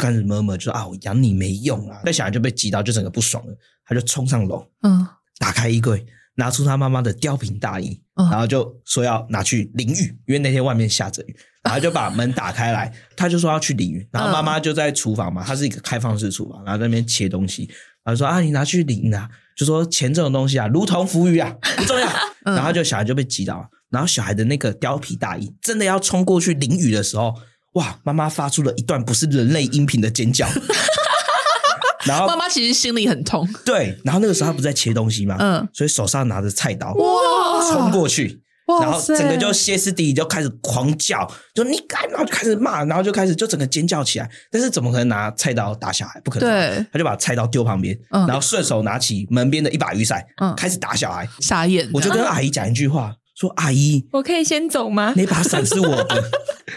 开始摸摸，就说啊，我养你没用啊。那小孩就被激到，就整个不爽了，他就冲上楼，嗯，打开衣柜，拿出他妈妈的貂皮大衣，嗯，然后就说要拿去淋浴，因为那天外面下着雨，然后就把门打开来，他就说要去淋浴，然后妈妈就在厨房嘛，他是一个开放式厨房，然后在那边切东西，然后说啊，你拿去淋啊，就说钱这种东西啊，如同浮鱼啊，不重要，然后就小孩就被激到了。然后小孩的那个貂皮大衣真的要冲过去淋雨的时候，哇！妈妈发出了一段不是人类音频的尖叫。然后妈妈其实心里很痛。对，然后那个时候她不是在切东西吗？嗯，所以手上拿着菜刀，哇，冲过去，然后整个就歇斯底里就开始狂叫，就你敢，然后就开始骂，然后就开始就整个尖叫起来。但是怎么可能拿菜刀打小孩？不可能。对，他就把菜刀丢旁边，然后顺手拿起门边的一把雨伞，嗯，开始打小孩。傻眼！我就跟阿姨讲一句话。说阿姨，我可以先走吗？那把伞是我的，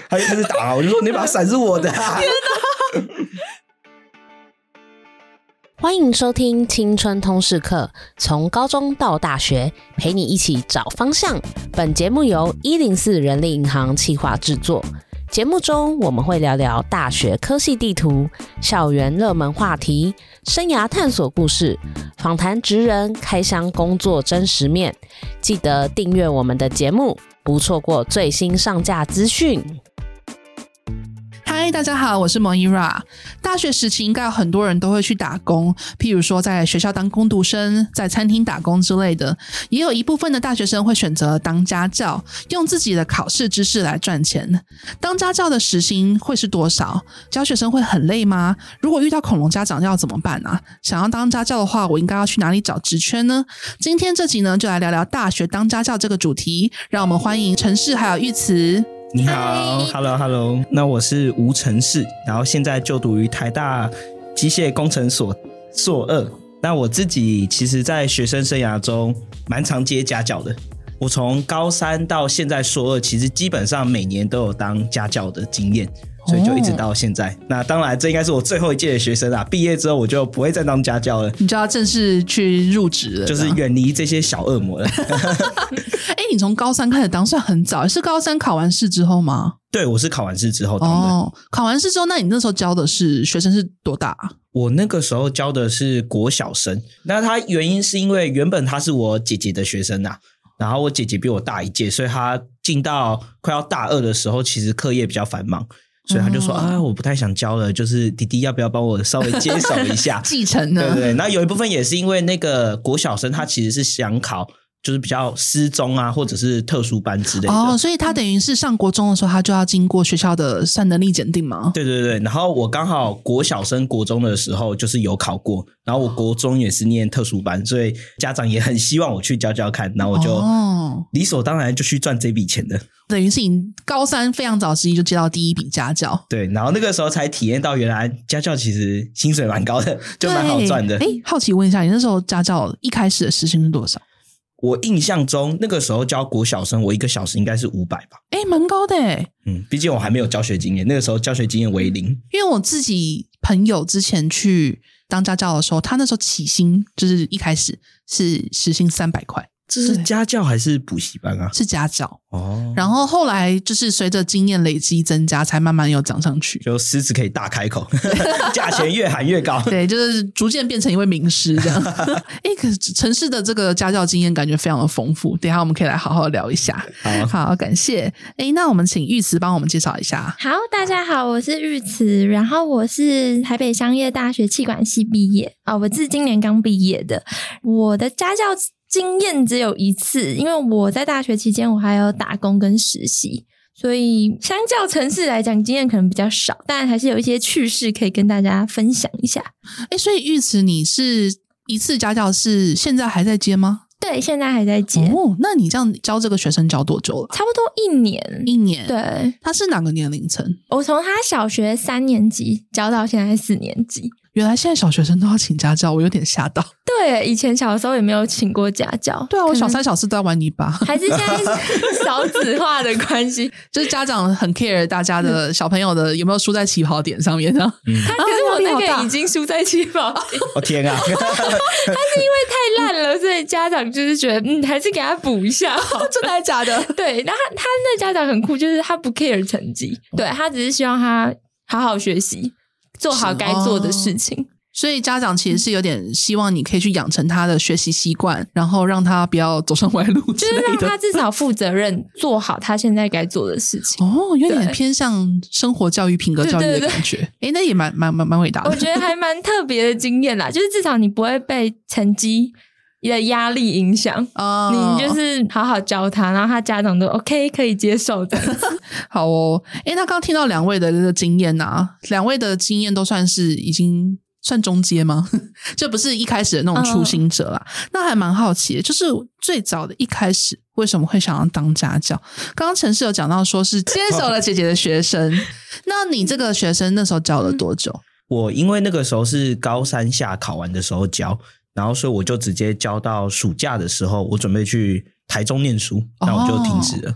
他就开始打，我就说那把伞是我的。天哪！欢迎收听青春通识课，从高中到大学，陪你一起找方向。本节目由一零四人力银行企划制作。节目中我们会聊聊大学科系地图、校园热门话题、生涯探索故事、访谈职人开箱工作真实面。记得订阅我们的节目，不错过最新上架资讯。嗨，大家好，我是 Moira。大学时期应该有很多人都会去打工，譬如说在学校当工读生，在餐厅打工之类的。也有一部分的大学生会选择当家教，用自己的考试知识来赚钱。当家教的时薪会是多少？教学生会很累吗？如果遇到恐龙家长要怎么办啊？想要当家教的话，我应该要去哪里找职缺呢？今天这集呢，就来聊聊大学当家教这个主题。让我们欢迎承世还有玉慈。你好，Hello Hello，那我是吴成世，然后现在就读于台大机械工程所硕二。那我自己其实，在学生生涯中蛮常接家教的。我从高三到现在硕二，其实基本上每年都有当家教的经验。所以就一直到现在。哦、那当然，这应该是我最后一届的学生啊！毕业之后，我就不会再当家教了，你就要正式去入职了，就是远离这些小恶魔了。哎、欸，你从高三开始当，算很早，是高三考完试之后吗？对，我是考完试之后当的。哦，考完试之后，那你那时候教的是学生是多大？我那个时候教的是国小生。那他原因是因为原本他是我姐姐的学生啊，然后我姐姐比我大一届，所以他进到快要大二的时候，其实课业比较繁忙。所以他就说啊，我不太想教了，就是弟弟要不要帮我稍微接手一下 继承呢？对对对，那有一部分也是因为那个国小生他其实是想考。就是比较失踪啊，或者是特殊班之类的哦，所以他等于是上国中的时候，他就要经过学校的善能力检定吗？对对对，然后我刚好国小升国中的时候就是有考过，然后我国中也是念特殊班，所以家长也很希望我去教教看，然后我就理所当然就去赚这笔钱的。等于是你高三非常早时期就接到第一笔家教，对，然后那个时候才体验到原来家教其实薪水蛮高的，就蛮好赚的。哎，好奇问一下，你那时候家教一开始的时薪是多少？我印象中那个时候教国小生，我一个小时应该是五百吧？哎，蛮高的哎。嗯，毕竟我还没有教学经验，那个时候教学经验为零。因为我自己朋友之前去当家教的时候，他那时候起薪就是一开始是时薪三百块。这是家教还是补习班啊？是家教哦。然后后来就是随着经验累积增加，才慢慢又涨上去。就狮子可以大开口，价钱越喊越高。对，就是逐渐变成一位名师这样。哎，可是城市的这个家教经验感觉非常的丰富。等一下我们可以来好好聊一下。好，好，感谢。哎，那我们请玉慈帮我们介绍一下。好，大家好，我是玉慈，然后我是台北商业大学气管系毕业啊，我是今年刚毕业的。我的家教。经验只有一次，因为我在大学期间我还有打工跟实习，所以相较城市来讲，经验可能比较少，但还是有一些趣事可以跟大家分享一下。哎，所以玉慈，你是一次家教是现在还在接吗？对，现在还在接。哦，那你这样教这个学生教多久了？差不多一年，一年。对，他是哪个年龄层？我从他小学三年级教到现在四年级。原来现在小学生都要请家教，我有点吓到。对，以前小的时候也没有请过家教。对啊，我小三小四都在玩泥巴。还是现在少子化的关系，就是家长很 care 大家的小朋友的有没有输在起跑点上面呢？嗯、他可是我那个已经输在起跑点。我、哦、天啊！他是因为太烂了，所以家长就是觉得嗯，还是给他补一下。真的还假的？对，然后他他那家长很酷，就是他不 care 成绩，对他只是希望他好好学习。做好该做的事情。所以家长其实是有点希望你可以去养成他的学习习惯，然后让他不要走上歪路，就是让他至少负责任，做好他现在该做的事情。哦，有点偏向生活教育、品格教育的感觉。哎，那也蛮蛮蛮蛮伟大的。我觉得还蛮特别的经验啦，就是至少你不会被成绩的压力影响。哦，你就是好好教他，然后他家长都 OK 可以接受的。好哦，哎，那刚刚听到两位的这个经验啊，两位的经验都算是已经。算中阶吗？就不是一开始的那种初心者啦。Uh, 那还蛮好奇的，就是最早的一开始为什么会想要当家教？刚刚陈氏有讲到说是接手了姐姐的学生，那你这个学生那时候教了多久？我因为那个时候是高三下考完的时候教，然后所以我就直接交到暑假的时候，我准备去台中念书，那我就停止了。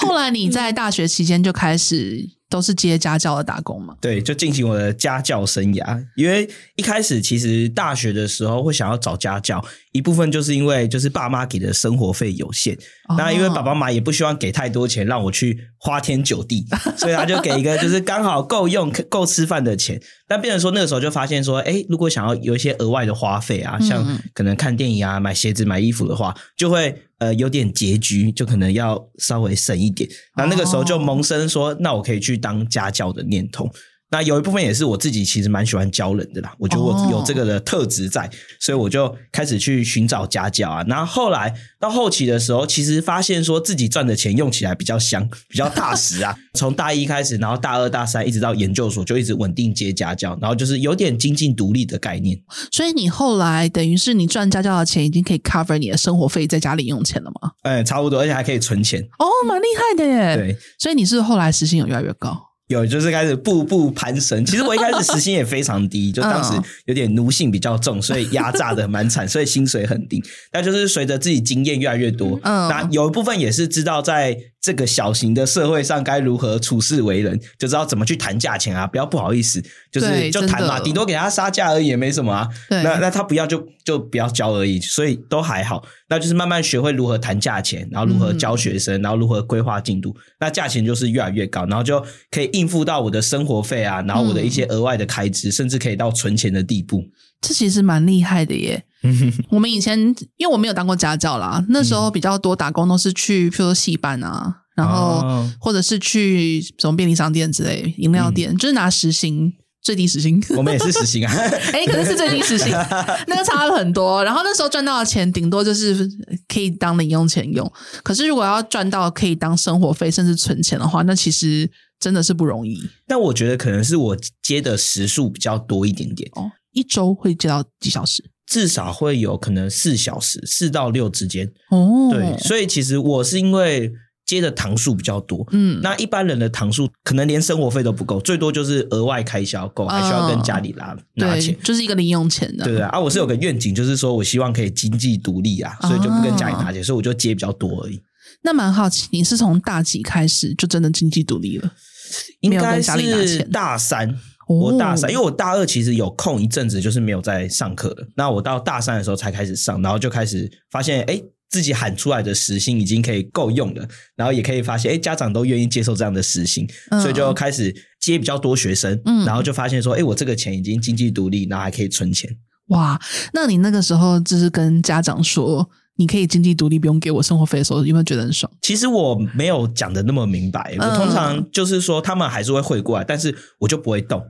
Oh, 后来你在大学期间就开始。都是接家教的打工嘛？对，就进行我的家教生涯。因为一开始其实大学的时候会想要找家教，一部分就是因为就是爸妈给的生活费有限，哦、那因为爸爸妈妈也不希望给太多钱让我去花天酒地，所以他就给一个就是刚好够用、够吃饭的钱。但变成说那个时候就发现说，哎，如果想要有一些额外的花费啊，像可能看电影啊、买鞋子、买衣服的话，就会。呃，有点拮据，就可能要稍微省一点。那那个时候就萌生说，那我可以去当家教的念头。那有一部分也是我自己其实蛮喜欢教人的啦，我觉得我有这个的特质在，所以我就开始去寻找家教啊。然后后来到后期的时候，其实发现说自己赚的钱用起来比较香，比较踏实啊。从大一开始，然后大二、大三一直到研究所，就一直稳定接家教，然后就是有点经济独立的概念。所以你后来等于是你赚家教的钱已经可以 cover 你的生活费，在家里用钱了吗？嗯，差不多，而且还可以存钱。哦，蛮厉害的耶。对，所以你是后来时薪有越来越高。有，就是开始步步攀升。其实我一开始时薪也非常低，就当时有点奴性比较重，所以压榨的蛮惨，所以薪水很低。但就是随着自己经验越来越多，嗯，那有一部分也是知道在。这个小型的社会上该如何处事为人，就知道怎么去谈价钱啊！不要不好意思，就是就谈嘛，顶多给他杀价而已，也没什么啊。那那他不要就就不要教而已，所以都还好。那就是慢慢学会如何谈价钱，然后如何教学生，嗯、然后如何规划进度。那价钱就是越来越高，然后就可以应付到我的生活费啊，然后我的一些额外的开支，嗯、甚至可以到存钱的地步。这其实蛮厉害的耶。我们以前因为我没有当过家教啦，那时候比较多打工都是去，譬如说戏班啊，然后或者是去什么便利商店之类、饮料店，嗯、就是拿时薪，最低时薪。我们也是时薪啊，哎、欸，可能是最低时薪，那个差了很多。然后那时候赚到的钱，顶多就是可以当零用钱用。可是如果要赚到可以当生活费，甚至存钱的话，那其实真的是不容易。但我觉得可能是我接的时数比较多一点点哦，一周会接到几小时？至少会有可能四小时，四到六之间。哦，对，所以其实我是因为接的堂数比较多，嗯，那一般人的堂数可能连生活费都不够，最多就是额外开销够，还需要跟家里拿、哦、拿钱，就是一个零用钱的。对对啊，我是有个愿景，就是说我希望可以经济独立啊，所以就不跟家里拿钱，哦、所以我就接比较多而已。那蛮好奇，你是从大几开始就真的经济独立了？应该是大三。我大三，因为我大二其实有空一阵子，就是没有在上课了。那我到大三的时候才开始上，然后就开始发现，哎，自己喊出来的时薪已经可以够用了，然后也可以发现，哎，家长都愿意接受这样的时薪，所以就开始接比较多学生，嗯，然后就发现说，哎，我这个钱已经经济独立，然后还可以存钱。哇，那你那个时候就是跟家长说，你可以经济独立，不用给我生活费的时候，有没有觉得很爽？其实我没有讲的那么明白，我通常就是说，他们还是会汇过来，但是我就不会动。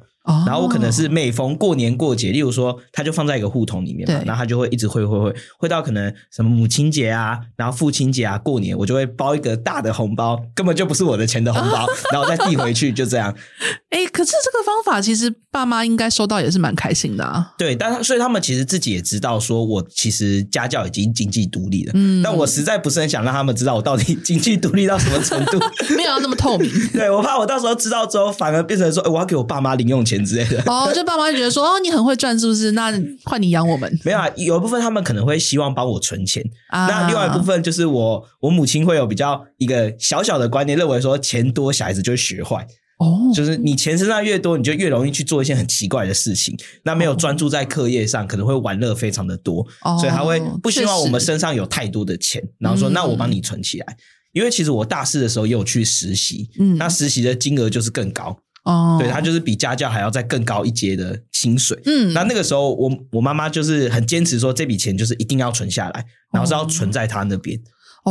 然后我可能是每逢过年过节，例如说，他就放在一个户头里面嘛，然后他就会一直汇汇汇，汇到可能什么母亲节啊，然后父亲节啊，过年我就会包一个大的红包，根本就不是我的钱的红包，然后再递回去，就这样。哎，可是这个方法其实爸妈应该收到也是蛮开心的啊。对，但所以他们其实自己也知道，说我其实家教已经经济独立了，嗯，但我实在不是很想让他们知道我到底经济独立到什么程度，没有要那么透明。对，我怕我到时候知道之后，反而变成说，哎，我要给我爸妈零用钱。之类的。哦，就爸妈就觉得说哦，你很会赚，是不是？那换你养我们？没有啊，有一部分他们可能会希望帮我存钱，啊、那另外一部分就是我我母亲会有比较一个小小的观念，认为说钱多小孩子就会学坏哦，就是你钱身上越多，你就越容易去做一些很奇怪的事情，那没有专注在课业上，可能会玩乐非常的多，哦、所以他会不希望我们身上有太多的钱，然后说那我帮你存起来，嗯、因为其实我大四的时候也有去实习，嗯，那实习的金额就是更高。哦，对，他就是比家教还要再更高一阶的薪水。嗯，那那个时候我我妈妈就是很坚持说，这笔钱就是一定要存下来，然后是要存在他那边。哦，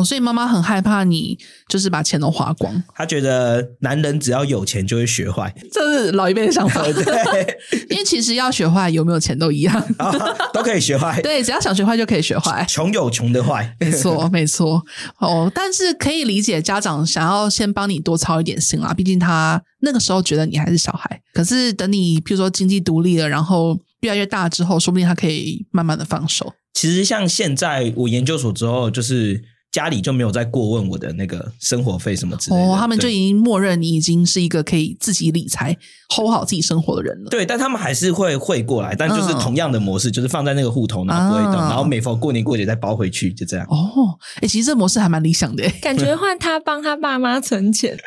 所以妈妈很害怕你就是把钱都花光。她觉得男人只要有钱就会学坏，这是老一辈的想法。对，因为其实要学坏，有没有钱都一样，哦，都可以学坏。对，只要想学坏就可以学坏。穷有穷的坏，没错，没错。哦，但是可以理解家长想要先帮你多操一点心啦，毕竟他那个时候觉得你还是小孩。可是等你譬如说经济独立了，然后越来越大之后，说不定他可以慢慢的放手。其实像现在我研究所之后，就是。家里就没有再过问我的那个生活费什么之类的，哦，他们就已经默认你已经是一个可以自己理财、hold 好自己生活的人了。对，但他们还是会汇过来，但就是同样的模式，嗯、就是放在那个户头，然后不会动，啊、然后每逢过年过节再包回去，就这样。哦，哎、欸，其实这模式还蛮理想的，感觉换他帮他爸妈存钱，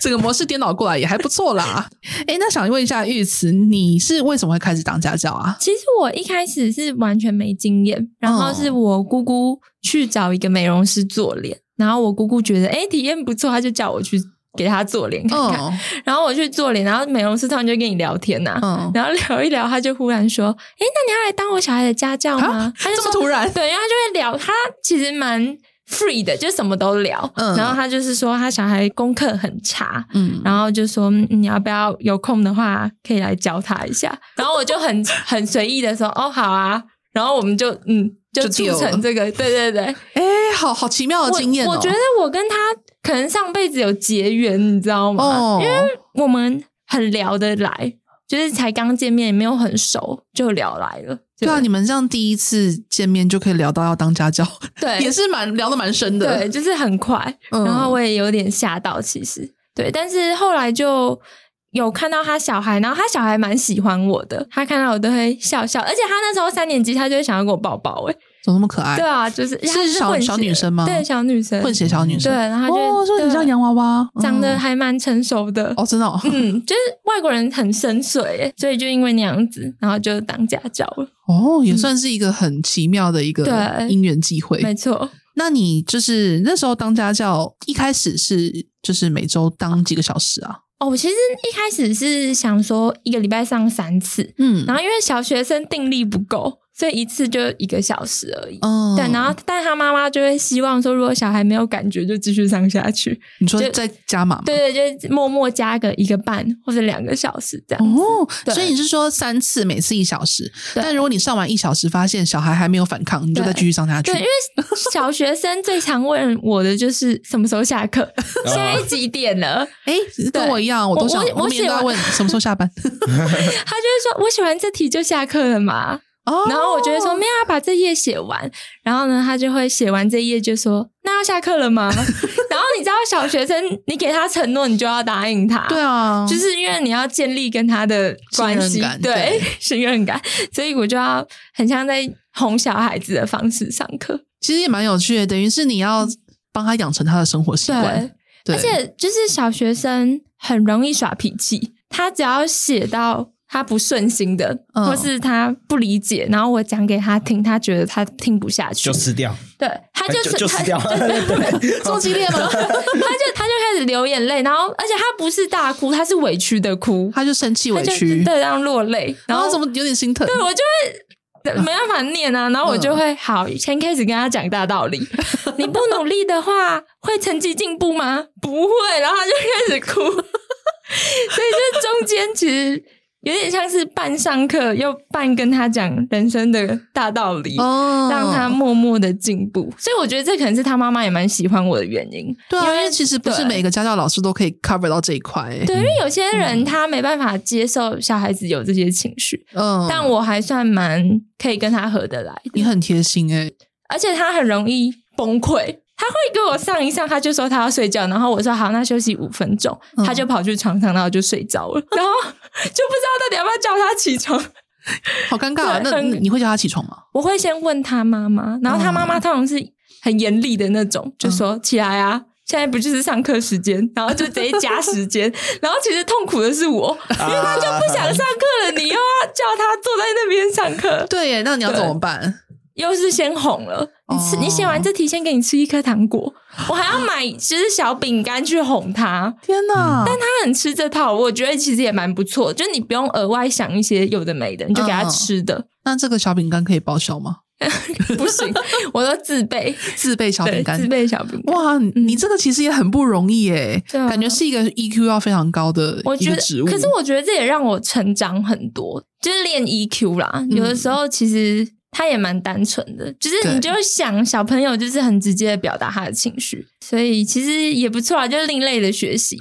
这个模式颠倒过来也还不错啦。哎、欸，那想问一下玉慈，你是为什么会开始当家教啊？其实我一开始是完全没经验，然后是我姑姑去找一个美容师做脸。然后我姑姑觉得，哎，体验不错，她就叫我去给她做脸看看。Oh. 然后我去做脸，然后美容师突然就跟你聊天呐、啊，oh. 然后聊一聊，他就忽然说，哎，那你要来当我小孩的家教吗？他就这么突然？对，然后就会聊，他其实蛮 free 的，就什么都聊。嗯，然后他就是说他小孩功课很差，嗯，然后就说你要不要有空的话可以来教他一下。然后我就很很随意的说，哦，好啊。然后我们就嗯。就促成这个，对对对，哎，好好奇妙的经验哦。我，我觉得我跟他可能上辈子有结缘，你知道吗？哦，因为我们很聊得来，就是才刚见面，也没有很熟，就聊来了。对啊，你们这样第一次见面就可以聊到要当家教，对，也是蛮聊得蛮深的，对，就是很快。然后我也有点吓到，其实对，但是后来就。有看到他小孩，然后他小孩蛮喜欢我的，他看到我都会笑笑，而且他那时候三年级，他就会想要跟我抱抱，哎，怎么那么可爱？对啊，就是是小小女生吗？对，小女生，混血小女生。对，然后就哦，说你像洋娃娃，长得还蛮成熟的哦，真的，嗯，就是外国人很深邃，哎，所以就因为那样子，然后就当家教了。哦，也算是一个很奇妙的一个姻缘机会，没错。那你就是那时候当家教，一开始是就是每周当几个小时啊？哦，我其实一开始是想说一个礼拜上三次，嗯，然后因为小学生定力不够。所以一次就一个小时而已，哦，对，然后但他妈妈就会希望说，如果小孩没有感觉，就继续上下去。你说再加码？对对，就默默加个一个半或者两个小时这样。哦，所以你是说三次，每次一小时？但如果你上完一小时，发现小孩还没有反抗，你就再继续上下去。对，因为小学生最常问我的就是什么时候下课，现在几点了？哎，跟我一样，我都想，我每天都要问什么时候下班。他就会说，我写完这题就下课了嘛。然后我就会说没有，要把这页写完。然后呢，他就会写完这页就说：“那要下课了吗？” 然后你知道，小学生你给他承诺，你就要答应他。对啊，就是因为你要建立跟他的关系，对 信任感，所以我就要很像在哄小孩子的方式上课。其实也蛮有趣的，等于是你要帮他养成他的生活习惯。对，而且就是小学生很容易耍脾气，他只要写到。他不顺心的，或是他不理解，然后我讲给他听，他觉得他听不下去，就撕掉。对，他就就撕掉，这么激烈吗？他就他就开始流眼泪，然后而且他不是大哭，他是委屈的哭，他就生气委屈，对，然后落泪，然后怎么有点心疼？对，我就会没办法念啊，然后我就会好，先开始跟他讲大道理。你不努力的话，会成绩进步吗？不会，然后他就开始哭，所以这中间其实。有点像是半上课，又半跟他讲人生的大道理，哦、让他默默的进步。所以我觉得这可能是他妈妈也蛮喜欢我的原因。对啊，因为其实不是每个家教老师都可以 cover 到这一块。对，因为有些人他没办法接受小孩子有这些情绪，嗯，但我还算蛮可以跟他合得来。你很贴心诶，而且他很容易崩溃。他会给我上一上，他就说他要睡觉，然后我说好，那休息五分钟，嗯、他就跑去床上，然后就睡着了，然后就不知道到底要不要叫他起床，好尴尬啊！那你会叫他起床吗？我会先问他妈妈，然后他妈妈通常是很严厉的那种，就说起来啊，现在不就是上课时间，然后就直接加时间，然后其实痛苦的是我，因为他就不想上课了，你又要叫他坐在那边上课，对耶，那你要怎么办？又是先哄了。你吃，你写完这题，先给你吃一颗糖果。我还要买就是小饼干去哄他。天哪！但他很吃这套，我觉得其实也蛮不错。就是你不用额外想一些有的没的，你就给他吃的。那这个小饼干可以报销吗？不行，我都自备自备小饼干，自备小饼干。哇，你这个其实也很不容易诶、嗯、感觉是一个 EQ 要非常高的一个职务。可是我觉得这也让我成长很多，就是练 EQ 啦。有的时候其实他也蛮单纯的，就是你就想小朋友就是很直接的表达他的情绪，所以其实也不错啊，就是另类的学习。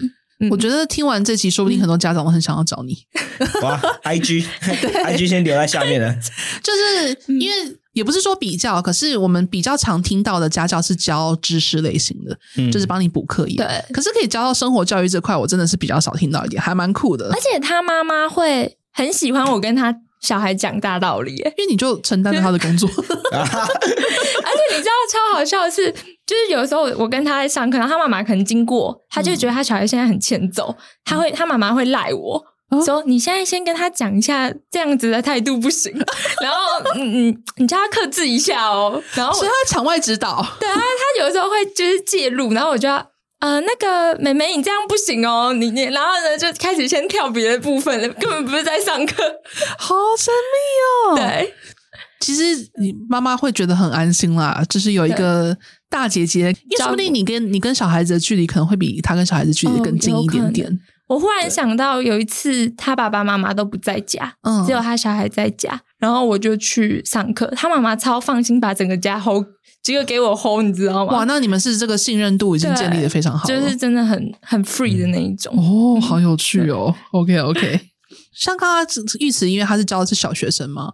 我觉得听完这期，说不定很多家长都很想要找你。哇，IG，IG 先留在下面了。就是因为也不是说比较，可是我们比较常听到的家教是教知识类型的，嗯、就是帮你补课业。对，可是可以教到生活教育这块，我真的是比较少听到一点，还蛮酷的。而且他妈妈会很喜欢我跟他小孩讲大道理，因为你就承担了他的工作。而且你知道超好笑的是。就是有时候我跟他在上课，然后他妈妈可能经过，他就觉得他小孩现在很欠揍，嗯、他会他妈妈会赖我、哦、说：“你现在先跟他讲一下，这样子的态度不行。”然后嗯嗯，你叫他克制一下哦。然后所以他场外指导，对啊，他有时候会就是介入，然后我就要呃那个妹妹，你这样不行哦，你你然后呢就开始先跳别的部分，根本不是在上课，好神秘哦。对，其实你妈妈会觉得很安心啦，就是有一个。大姐姐，说不定你跟你跟小孩子的距离可能会比他跟小孩子距离更近一点点。哦、我忽然想到有一次，他爸爸妈妈都不在家，嗯，只有他小孩在家，然后我就去上课，他妈妈超放心把整个家 hold，这个给我 hold，你知道吗？哇，那你们是这个信任度已经建立的非常好，就是真的很很 free 的那一种。哦，好有趣哦。OK OK，像刚刚玉慈，因为他是教的是小学生吗？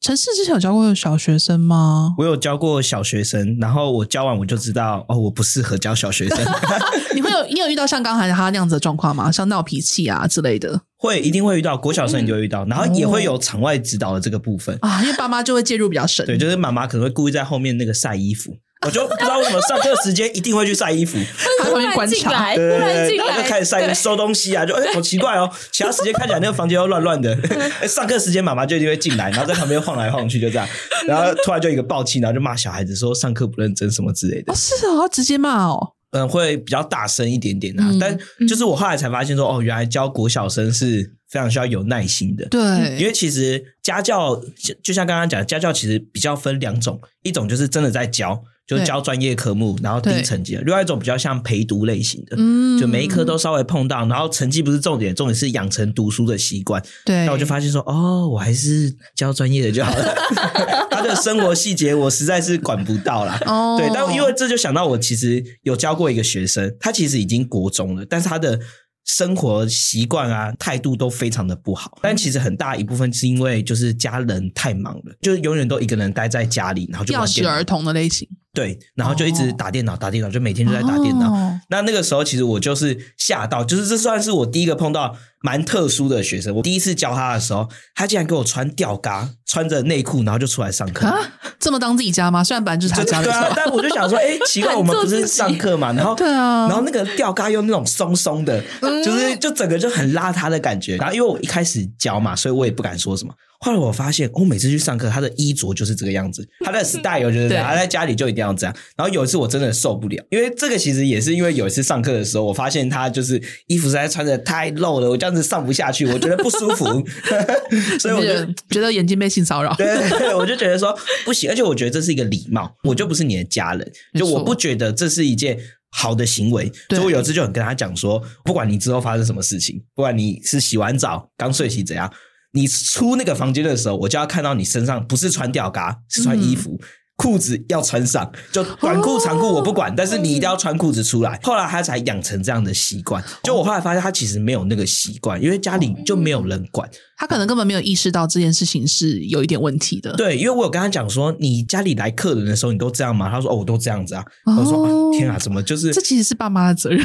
陈氏之前有教过小学生吗？我有教过小学生，然后我教完我就知道哦，我不适合教小学生。你会有你有遇到像刚才他那样子的状况吗？像闹脾气啊之类的？会，一定会遇到。国小生你就会遇到，嗯、然后也会有场外指导的这个部分啊，因为爸妈就会介入比较深。对，就是妈妈可能会故意在后面那个晒衣服。我就不知道为什么上课时间一定会去晒衣服，他会观察，对对对，然后就开始晒收东西啊，就哎，好奇怪哦，其他时间看起来那个房间又乱乱的，上课时间妈妈就一定会进来，然后在旁边晃来晃去，就这样，然后突然就一个暴气，然后就骂小孩子说上课不认真什么之类的。哦，是哦，直接骂哦，嗯，会比较大声一点点啊，但就是我后来才发现说，哦，原来教国小生是非常需要有耐心的，对，因为其实家教就像刚刚讲的，家教其实比较分两种，一种就是真的在教。就教专业科目，然后低成绩的；另外一种比较像陪读类型的，嗯，就每一科都稍微碰到，然后成绩不是重点，重点是养成读书的习惯。对，那我就发现说，哦，我还是教专业的就好了。他的生活细节我实在是管不到啦。哦，对，但因为这就想到我其实有教过一个学生，他其实已经国中了，但是他的。生活习惯啊，态度都非常的不好，但其实很大一部分是因为就是家人太忙了，就是永远都一个人待在家里，然后就吊死儿童的类型，对，然后就一直打电脑，打电脑，就每天都在打电脑。哦、那那个时候其实我就是吓到，就是这算是我第一个碰到蛮特殊的学生。我第一次教他的时候，他竟然给我穿吊嘎，穿着内裤，然后就出来上课。啊这么当自己家吗？虽然本来就是他家的，对啊，但我就想说，哎、欸，奇怪，我们不是上课嘛？然后，对啊，然后那个吊嘎又那种松松的，就是就整个就很邋遢的感觉。然后因为我一开始教嘛，所以我也不敢说什么。后来我发现，我每次去上课，他的衣着就是这个样子，他的 style 就是这样，他在家里就一定要这样。然后有一次我真的受不了，因为这个其实也是因为有一次上课的时候，我发现他就是衣服实在穿的太露了，我这样子上不下去，我觉得不舒服，所以我就觉得眼睛被性骚扰。对 对对，我就觉得说不行，而且我觉得这是一个礼貌，我就不是你的家人，就我不觉得这是一件好的行为。所以我有一次就很跟他讲说，不管你之后发生什么事情，不管你是洗完澡刚睡醒怎样。你出那个房间的时候，我就要看到你身上不是穿吊嘎，是穿衣服，裤、嗯、子要穿上，就短裤长裤我不管，哦、但是你一定要穿裤子出来。后来他才养成这样的习惯。就我后来发现，他其实没有那个习惯，因为家里就没有人管，他可能根本没有意识到这件事情是有一点问题的。对，因为我有跟他讲说，你家里来客人的时候，你都这样吗？他说：“哦，我都这样子啊。哦”我说、啊：“天啊，怎么就是？”这其实是爸妈的责任。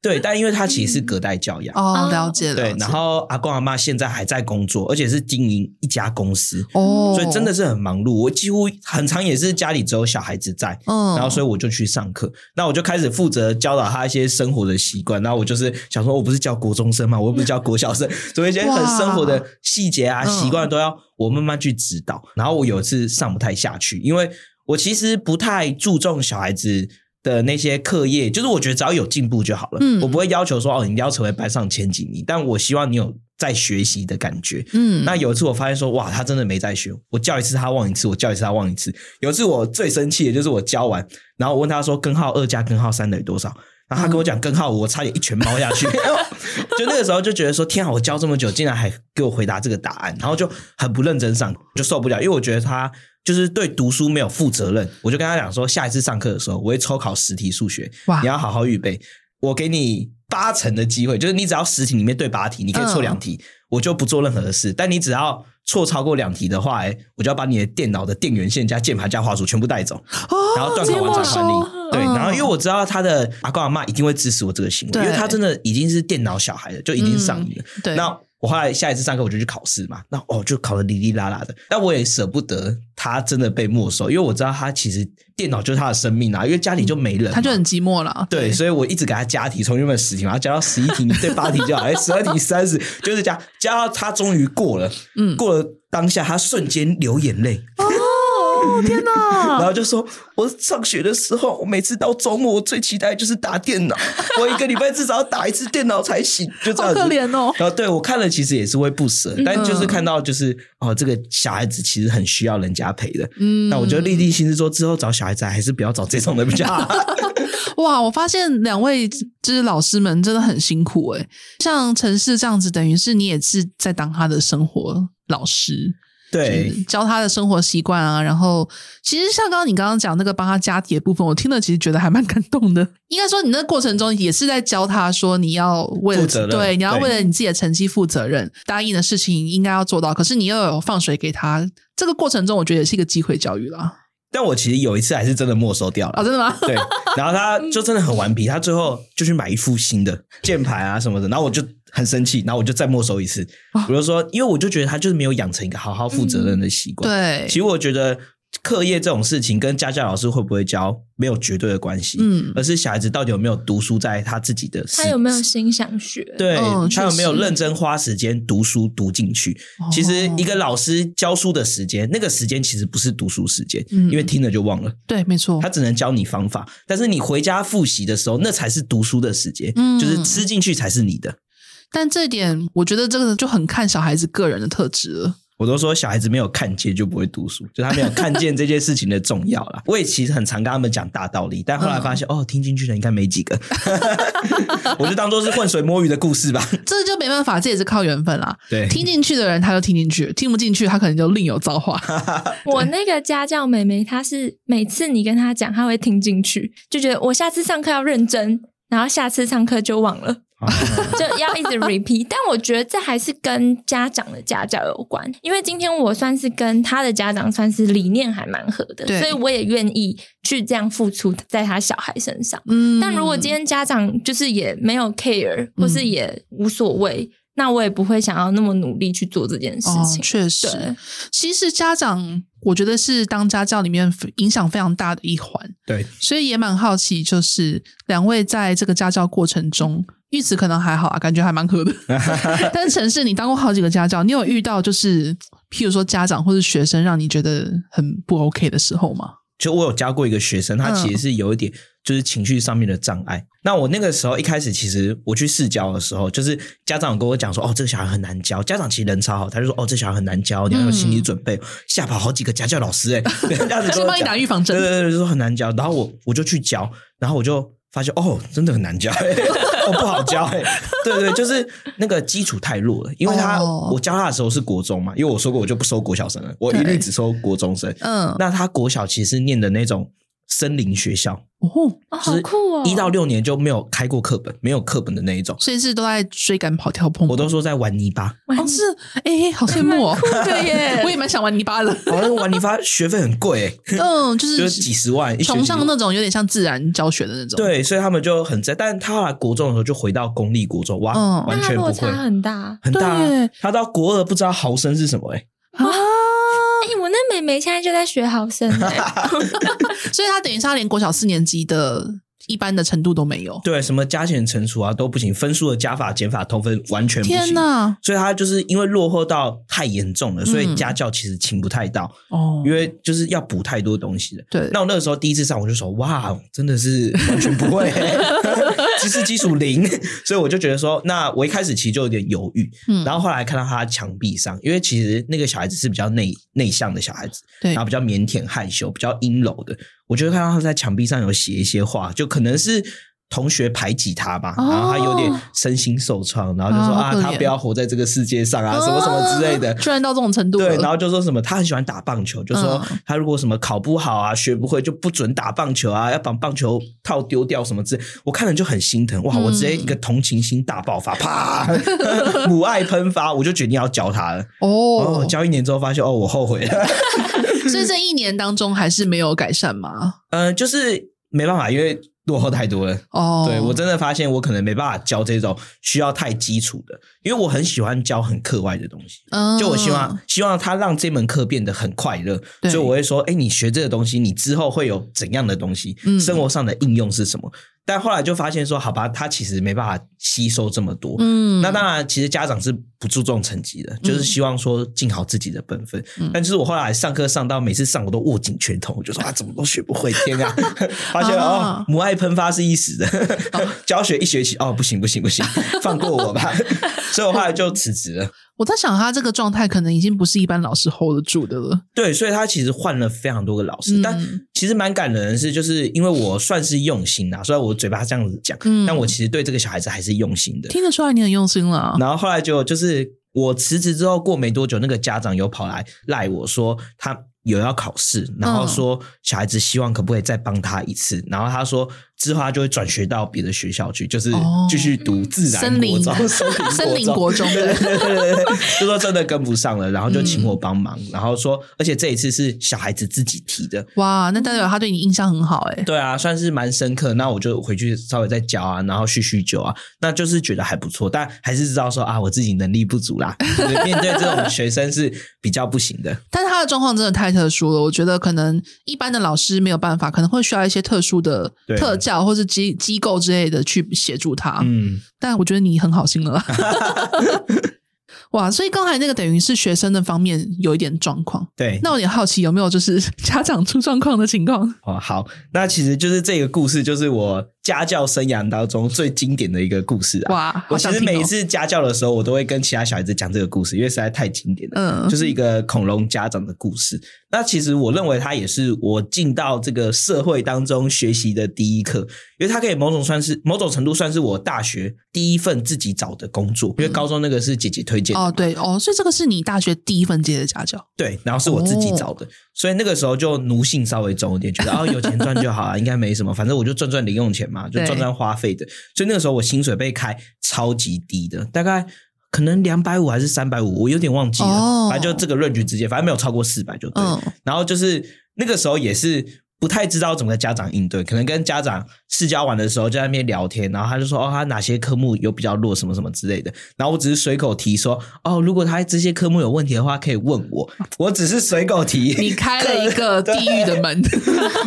对，但因为他其实是隔代教养哦，了解了。对，然后阿公阿妈现在还在工作，而且是经营一家公司哦，所以真的是很忙碌。我几乎很长也是家里只有小孩子在，嗯，然后所以我就去上课，那我就开始负责教导他一些生活的习惯。然后我就是想说，我不是教国中生嘛，我又不是教国小生，所以一些很生活的细节啊、习惯都要我慢慢去指导。然后我有一次上不太下去，因为我其实不太注重小孩子。的那些课业，就是我觉得只要有进步就好了。嗯，我不会要求说哦，你一定要成为班上前几名，但我希望你有在学习的感觉。嗯，那有一次我发现说，哇，他真的没在学。我教一次他忘一次，我教一次他忘一次。有一次我最生气的就是我教完，然后我问他说根号二加根号三等于多少？然后他跟我讲根号五，我差点一拳猫下去。就那个时候就觉得说，天啊，我教这么久，竟然还给我回答这个答案，然后就很不认真上，就受不了，因为我觉得他。就是对读书没有负责任，我就跟他讲说，下一次上课的时候，我会抽考十题数学，你要好好预备。我给你八成的机会，就是你只要十题里面对八题，你可以错两题，嗯、我就不做任何的事。但你只要错超过两题的话，哎，我就要把你的电脑的电源线加键盘加滑鼠全部带走，哦、然后断考完再还你。嗯、对，然后因为我知道他的阿公阿妈一定会支持我这个行为，因为他真的已经是电脑小孩了，就已经上瘾了。嗯、对，那。我后来下一次上课我就去考试嘛，那哦就考的哩哩啦啦的，但我也舍不得他真的被没收，因为我知道他其实电脑就是他的生命啊，因为家里就没人，他就很寂寞了。对，对，所以我一直给他加题，从原本十题嘛，加到十一题，你对八题就好，哎，十二题三十，就是加加到他终于过了，嗯，过了当下他瞬间流眼泪。哦天哪！然后就说，我上学的时候，我每次到周末，我最期待就是打电脑，我一个礼拜至少要打一次电脑才行，就这样子。好可怜哦。然后对我看了，其实也是会不舍，嗯、但就是看到就是哦，这个小孩子其实很需要人家陪的。嗯，那我觉得立定心智说之后找小孩子还是不要找这种的比较 好。哇，我发现两位就是老师们真的很辛苦诶，像陈氏这样子，等于是你也是在当他的生活老师。对，教他的生活习惯啊，然后其实像刚刚你刚刚讲那个帮他加题的部分，我听了其实觉得还蛮感动的。应该说你那过程中也是在教他说你要为了对，你要为了你自己的成绩负责任，答应的事情应该要做到。可是你又有放水给他，这个过程中我觉得也是一个机会教育啦。但我其实有一次还是真的没收掉了。哦，真的吗？对，然后他就真的很顽皮，他最后就去买一副新的 键盘啊什么的，然后我就。很生气，然后我就再没收一次。比如说，因为我就觉得他就是没有养成一个好好负责任的习惯。对，其实我觉得课业这种事情跟家教老师会不会教没有绝对的关系，嗯，而是小孩子到底有没有读书在他自己的，他有没有心想学，对，他有没有认真花时间读书读进去。其实一个老师教书的时间，那个时间其实不是读书时间，因为听了就忘了。对，没错，他只能教你方法，但是你回家复习的时候，那才是读书的时间，就是吃进去才是你的。但这点，我觉得这个就很看小孩子个人的特质了。我都说小孩子没有看见就不会读书，就他没有看见这件事情的重要啦。我也其实很常跟他们讲大道理，但后来发现、嗯、哦，听进去的应该没几个。我就当做是浑水摸鱼的故事吧。这就没办法，这也是靠缘分啦。对，听进去的人他就听进去，听不进去他可能就另有造化。我那个家教妹妹，她是每次你跟她讲，她会听进去，就觉得我下次上课要认真，然后下次上课就忘了。就要一直 repeat，但我觉得这还是跟家长的家教有关，因为今天我算是跟他的家长算是理念还蛮合的，所以我也愿意去这样付出在他小孩身上。嗯，但如果今天家长就是也没有 care，或是也无所谓。嗯那我也不会想要那么努力去做这件事情。哦，确实，其实家长我觉得是当家教里面影响非常大的一环。对，所以也蛮好奇，就是两位在这个家教过程中，玉慈可能还好啊，感觉还蛮合的。但是城市，你当过好几个家教，你有遇到就是，譬如说家长或是学生让你觉得很不 OK 的时候吗？就我有教过一个学生，他其实是有一点就是情绪上面的障碍。嗯、那我那个时候一开始，其实我去试教的时候，就是家长跟我讲说：“哦，这个小孩很难教。”家长其实人超好，他就说：“哦，这小孩很难教，你要有心理准备。”吓、嗯、跑好几个家教老师、欸，哎，这样子先帮你打预防针。对对对，就说很难教。然后我我就去教，然后我就发现哦，真的很难教、欸，哦，不好教、对对，就是那个基础太弱了。因为他、哦、我教他的时候是国中嘛，因为我说过我就不收国小生了，我一律只收国中生。嗯，那他国小其实念的那种。森林学校哦，好酷哦！一到六年就没有开过课本，没有课本的那一种，所以是都在追赶、跑、跳、碰。我都说在玩泥巴。哦，是，哎，好羡慕哦！对耶，我也蛮想玩泥巴的。好像玩泥巴学费很贵，嗯，就是 就是几十万，崇尚那种有点像自然教学的那种。对，所以他们就很在，但他后来国中的时候就回到公立国中，哇，完全不会，差很大，很大。他到国二不知道毫升是什么，哎啊。哎，我那妹妹现在就在学毫升，所以他等于是他连国小四年级的一般的程度都没有。对，什么加减乘除啊都不行，分数的加法减法通分完全不行。天哪！所以他就是因为落后到太严重了，所以家教其实请不太到哦，因为就是要补太多东西了。对，那我那个时候第一次上，我就说哇，真的是完全不会。知识基础零，所以我就觉得说，那我一开始其实就有点犹豫，嗯，然后后来看到他墙壁上，因为其实那个小孩子是比较内内向的小孩子，对，然后比较腼腆害羞，比较阴柔的，我就看到他在墙壁上有写一些话，就可能是。同学排挤他吧，然后他有点身心受创，然后就说啊，他不要活在这个世界上啊，什么什么之类的。居然到这种程度。对，然后就说什么他很喜欢打棒球，就说他如果什么考不好啊，学不会就不准打棒球啊，要把棒球套丢掉什么之类。我看了就很心疼，哇！我直接一个同情心大爆发，啪，母爱喷发，我就决定要教他了。哦，教一年之后发现哦，我后悔了。所以这一年当中还是没有改善吗？嗯，就是没办法，因为。落后太多了哦，对，我真的发现我可能没办法教这种需要太基础的，因为我很喜欢教很课外的东西。嗯，就我希望希望他让这门课变得很快乐，所以我会说，哎，你学这个东西，你之后会有怎样的东西？嗯，生活上的应用是什么？但后来就发现说，好吧，他其实没办法吸收这么多。嗯，那当然，其实家长是不注重成绩的，就是希望说尽好自己的本分。嗯，但就是我后来上课上到每次上我都握紧拳头，我就说啊，怎么都学不会，天啊！发现哦，母爱喷发是一时的，教学一学期哦，不行不行不行，放过我吧。所以我后来就辞职了。我在想，他这个状态可能已经不是一般老师 hold 得住的了。对，所以他其实换了非常多个老师，嗯、但其实蛮感人的是，就是因为我算是用心啊，虽然我嘴巴这样子讲，嗯、但我其实对这个小孩子还是用心的。听得出来你很用心了。然后后来就就是我辞职之后过没多久，那个家长有跑来赖我说他有要考试，然后说小孩子希望可不可以再帮他一次，嗯、然后他说。之后他就会转学到别的学校去，就是继续读自然国中、森林国中。对对对对对，就说真的跟不上了，然后就请我帮忙，然后说，而且这一次是小孩子自己提的。哇，那代表他对你印象很好哎。对啊，算是蛮深刻。那我就回去稍微再教啊，然后叙叙旧啊，那就是觉得还不错，但还是知道说啊，我自己能力不足啦，面对这种学生是比较不行的。但是他的状况真的太特殊了，我觉得可能一般的老师没有办法，可能会需要一些特殊的特教。或是机机构之类的去协助他，嗯，但我觉得你很好心了，哇！所以刚才那个等于是学生的方面有一点状况，对。那我有点好奇有没有就是 家长出状况的情况？哦，好，那其实就是这个故事，就是我家教生涯当中最经典的一个故事啊！哇，我其实每一次家教的时候，我都会跟其他小孩子讲这个故事，因为实在太经典了，嗯，就是一个恐龙家长的故事。那其实我认为它也是我进到这个社会当中学习的第一课，因为它可以某种算是某种程度算是我大学第一份自己找的工作，因为高中那个是姐姐推荐的。哦，对哦，所以这个是你大学第一份接的家教。对，然后是我自己找的，哦、所以那个时候就奴性稍微重一点，觉得哦有钱赚就好啊，应该没什么，反正我就赚赚零用钱嘛，就赚赚花费的。所以那个时候我薪水被开超级低的，大概。可能两百五还是三百五，我有点忘记了。Oh. 反正就这个论据直接，反正没有超过四百就对。Oh. 然后就是那个时候也是不太知道怎么跟家长应对，可能跟家长试教完的时候就在那边聊天，然后他就说哦，他哪些科目有比较弱，什么什么之类的。然后我只是随口提说哦，如果他这些科目有问题的话，可以问我。我只是随口提，你开了一个地狱的门。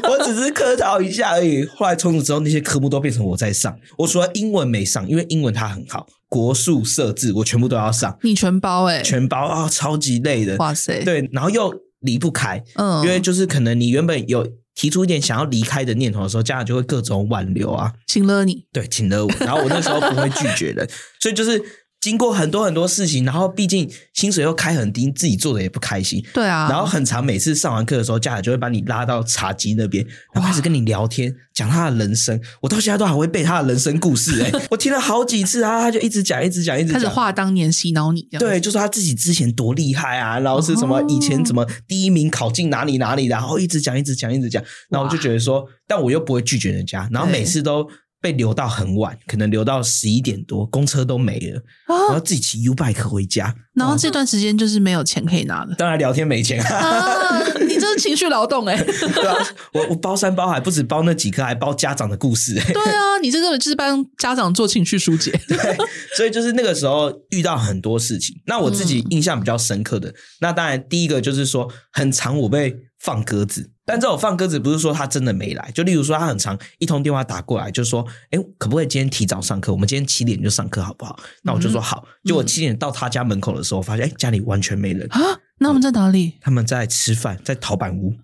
我只是客套一下而已。后来从此之后，那些科目都变成我在上。我除了英文没上，因为英文它很好。国术、设置，我全部都要上，你全包哎、欸，全包啊、哦，超级累的，哇塞，对，然后又离不开，嗯，因为就是可能你原本有提出一点想要离开的念头的时候，家长就会各种挽留啊，请了你，对，请了我，然后我那时候不会拒绝的，所以就是经过很多很多事情，然后毕竟薪水又开很低，自己做的也不开心。对啊，然后很长每次上完课的时候，家长就会把你拉到茶几那边，然后开始跟你聊天，讲他的人生。我到现在都还会背他的人生故事，哎，我听了好几次啊，他就一直讲，一直讲，一直讲，开始话当年洗脑你。对，就说他自己之前多厉害啊，然后是什么以前怎么第一名考进哪里哪里，然后一直讲，一直讲，一直讲。然后我就觉得说，但我又不会拒绝人家，然后每次都。被留到很晚，可能留到十一点多，公车都没了，然后自己骑 Ubike 回家。然后这段时间就是没有钱可以拿的，当然聊天没钱啊！你这是情绪劳动哎、欸！对啊，我我包山包海，不止包那几颗，还包家长的故事、欸。对啊，你这个就是帮家长做情绪疏解。对，所以就是那个时候遇到很多事情。那我自己印象比较深刻的，嗯、那当然第一个就是说，很长我被放鸽子。但这种放鸽子不是说他真的没来，就例如说他很长一通电话打过来，就说：“哎，可不可以今天提早上课？我们今天七点就上课好不好？”那我就说好。就我七点到他家门口的时候，发现哎，家里完全没人啊。那我们在哪里？他们在吃饭，在陶板屋。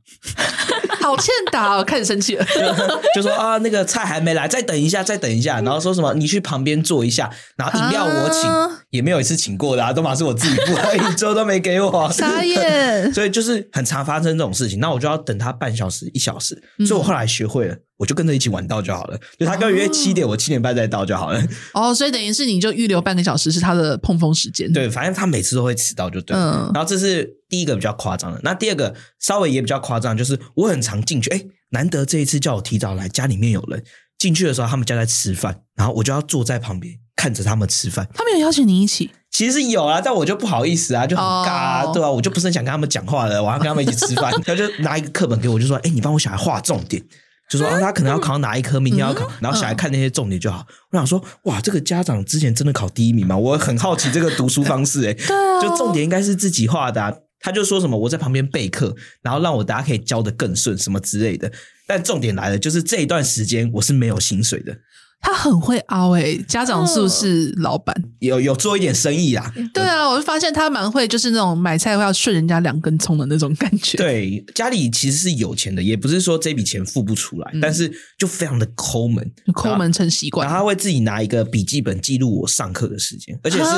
好欠打哦，看你生气了，就说啊，那个菜还没来，再等一下，再等一下。然后说什么，你去旁边坐一下，然后饮料我请，啊、也没有一次请过的啊，都嘛是我自己付，一周都没给我，傻眼。所以就是很常发生这种事情，那我就要等他半小时、一小时。所以我后来学会了。嗯我就跟着一起晚到就好了，就他跟我约七点，我七点半再到就好了。哦，所以等于是你就预留半个小时是他的碰风时间。对，反正他每次都会迟到，就对。嗯。然后这是第一个比较夸张的，那第二个稍微也比较夸张，就是我很常进去，哎，难得这一次叫我提早来，家里面有人进去的时候，他们家在吃饭，然后我就要坐在旁边看着他们吃饭。他们有邀请你一起？其实是有啊，但我就不好意思啊，就很尬对啊，我就不是很想跟他们讲话了，我要跟他们一起吃饭，他就拿一个课本给我，就说，哎，你帮我小孩画重点。就说啊，他可能要考哪一科，明天要考，然后小孩看那些重点就好。我想说，哇，这个家长之前真的考第一名吗？我很好奇这个读书方式，欸，诶就重点应该是自己画的啊。他就说什么我在旁边备课，然后让我大家可以教的更顺，什么之类的。但重点来了，就是这一段时间我是没有薪水的。他很会凹诶、欸，家长是不是老板？有有做一点生意啊？对啊，我就发现他蛮会，就是那种买菜会要顺人家两根葱的那种感觉。对，家里其实是有钱的，也不是说这笔钱付不出来，嗯、但是就非常的抠门，抠门成习惯。然后他会自己拿一个笔记本记录我上课的时间，而且是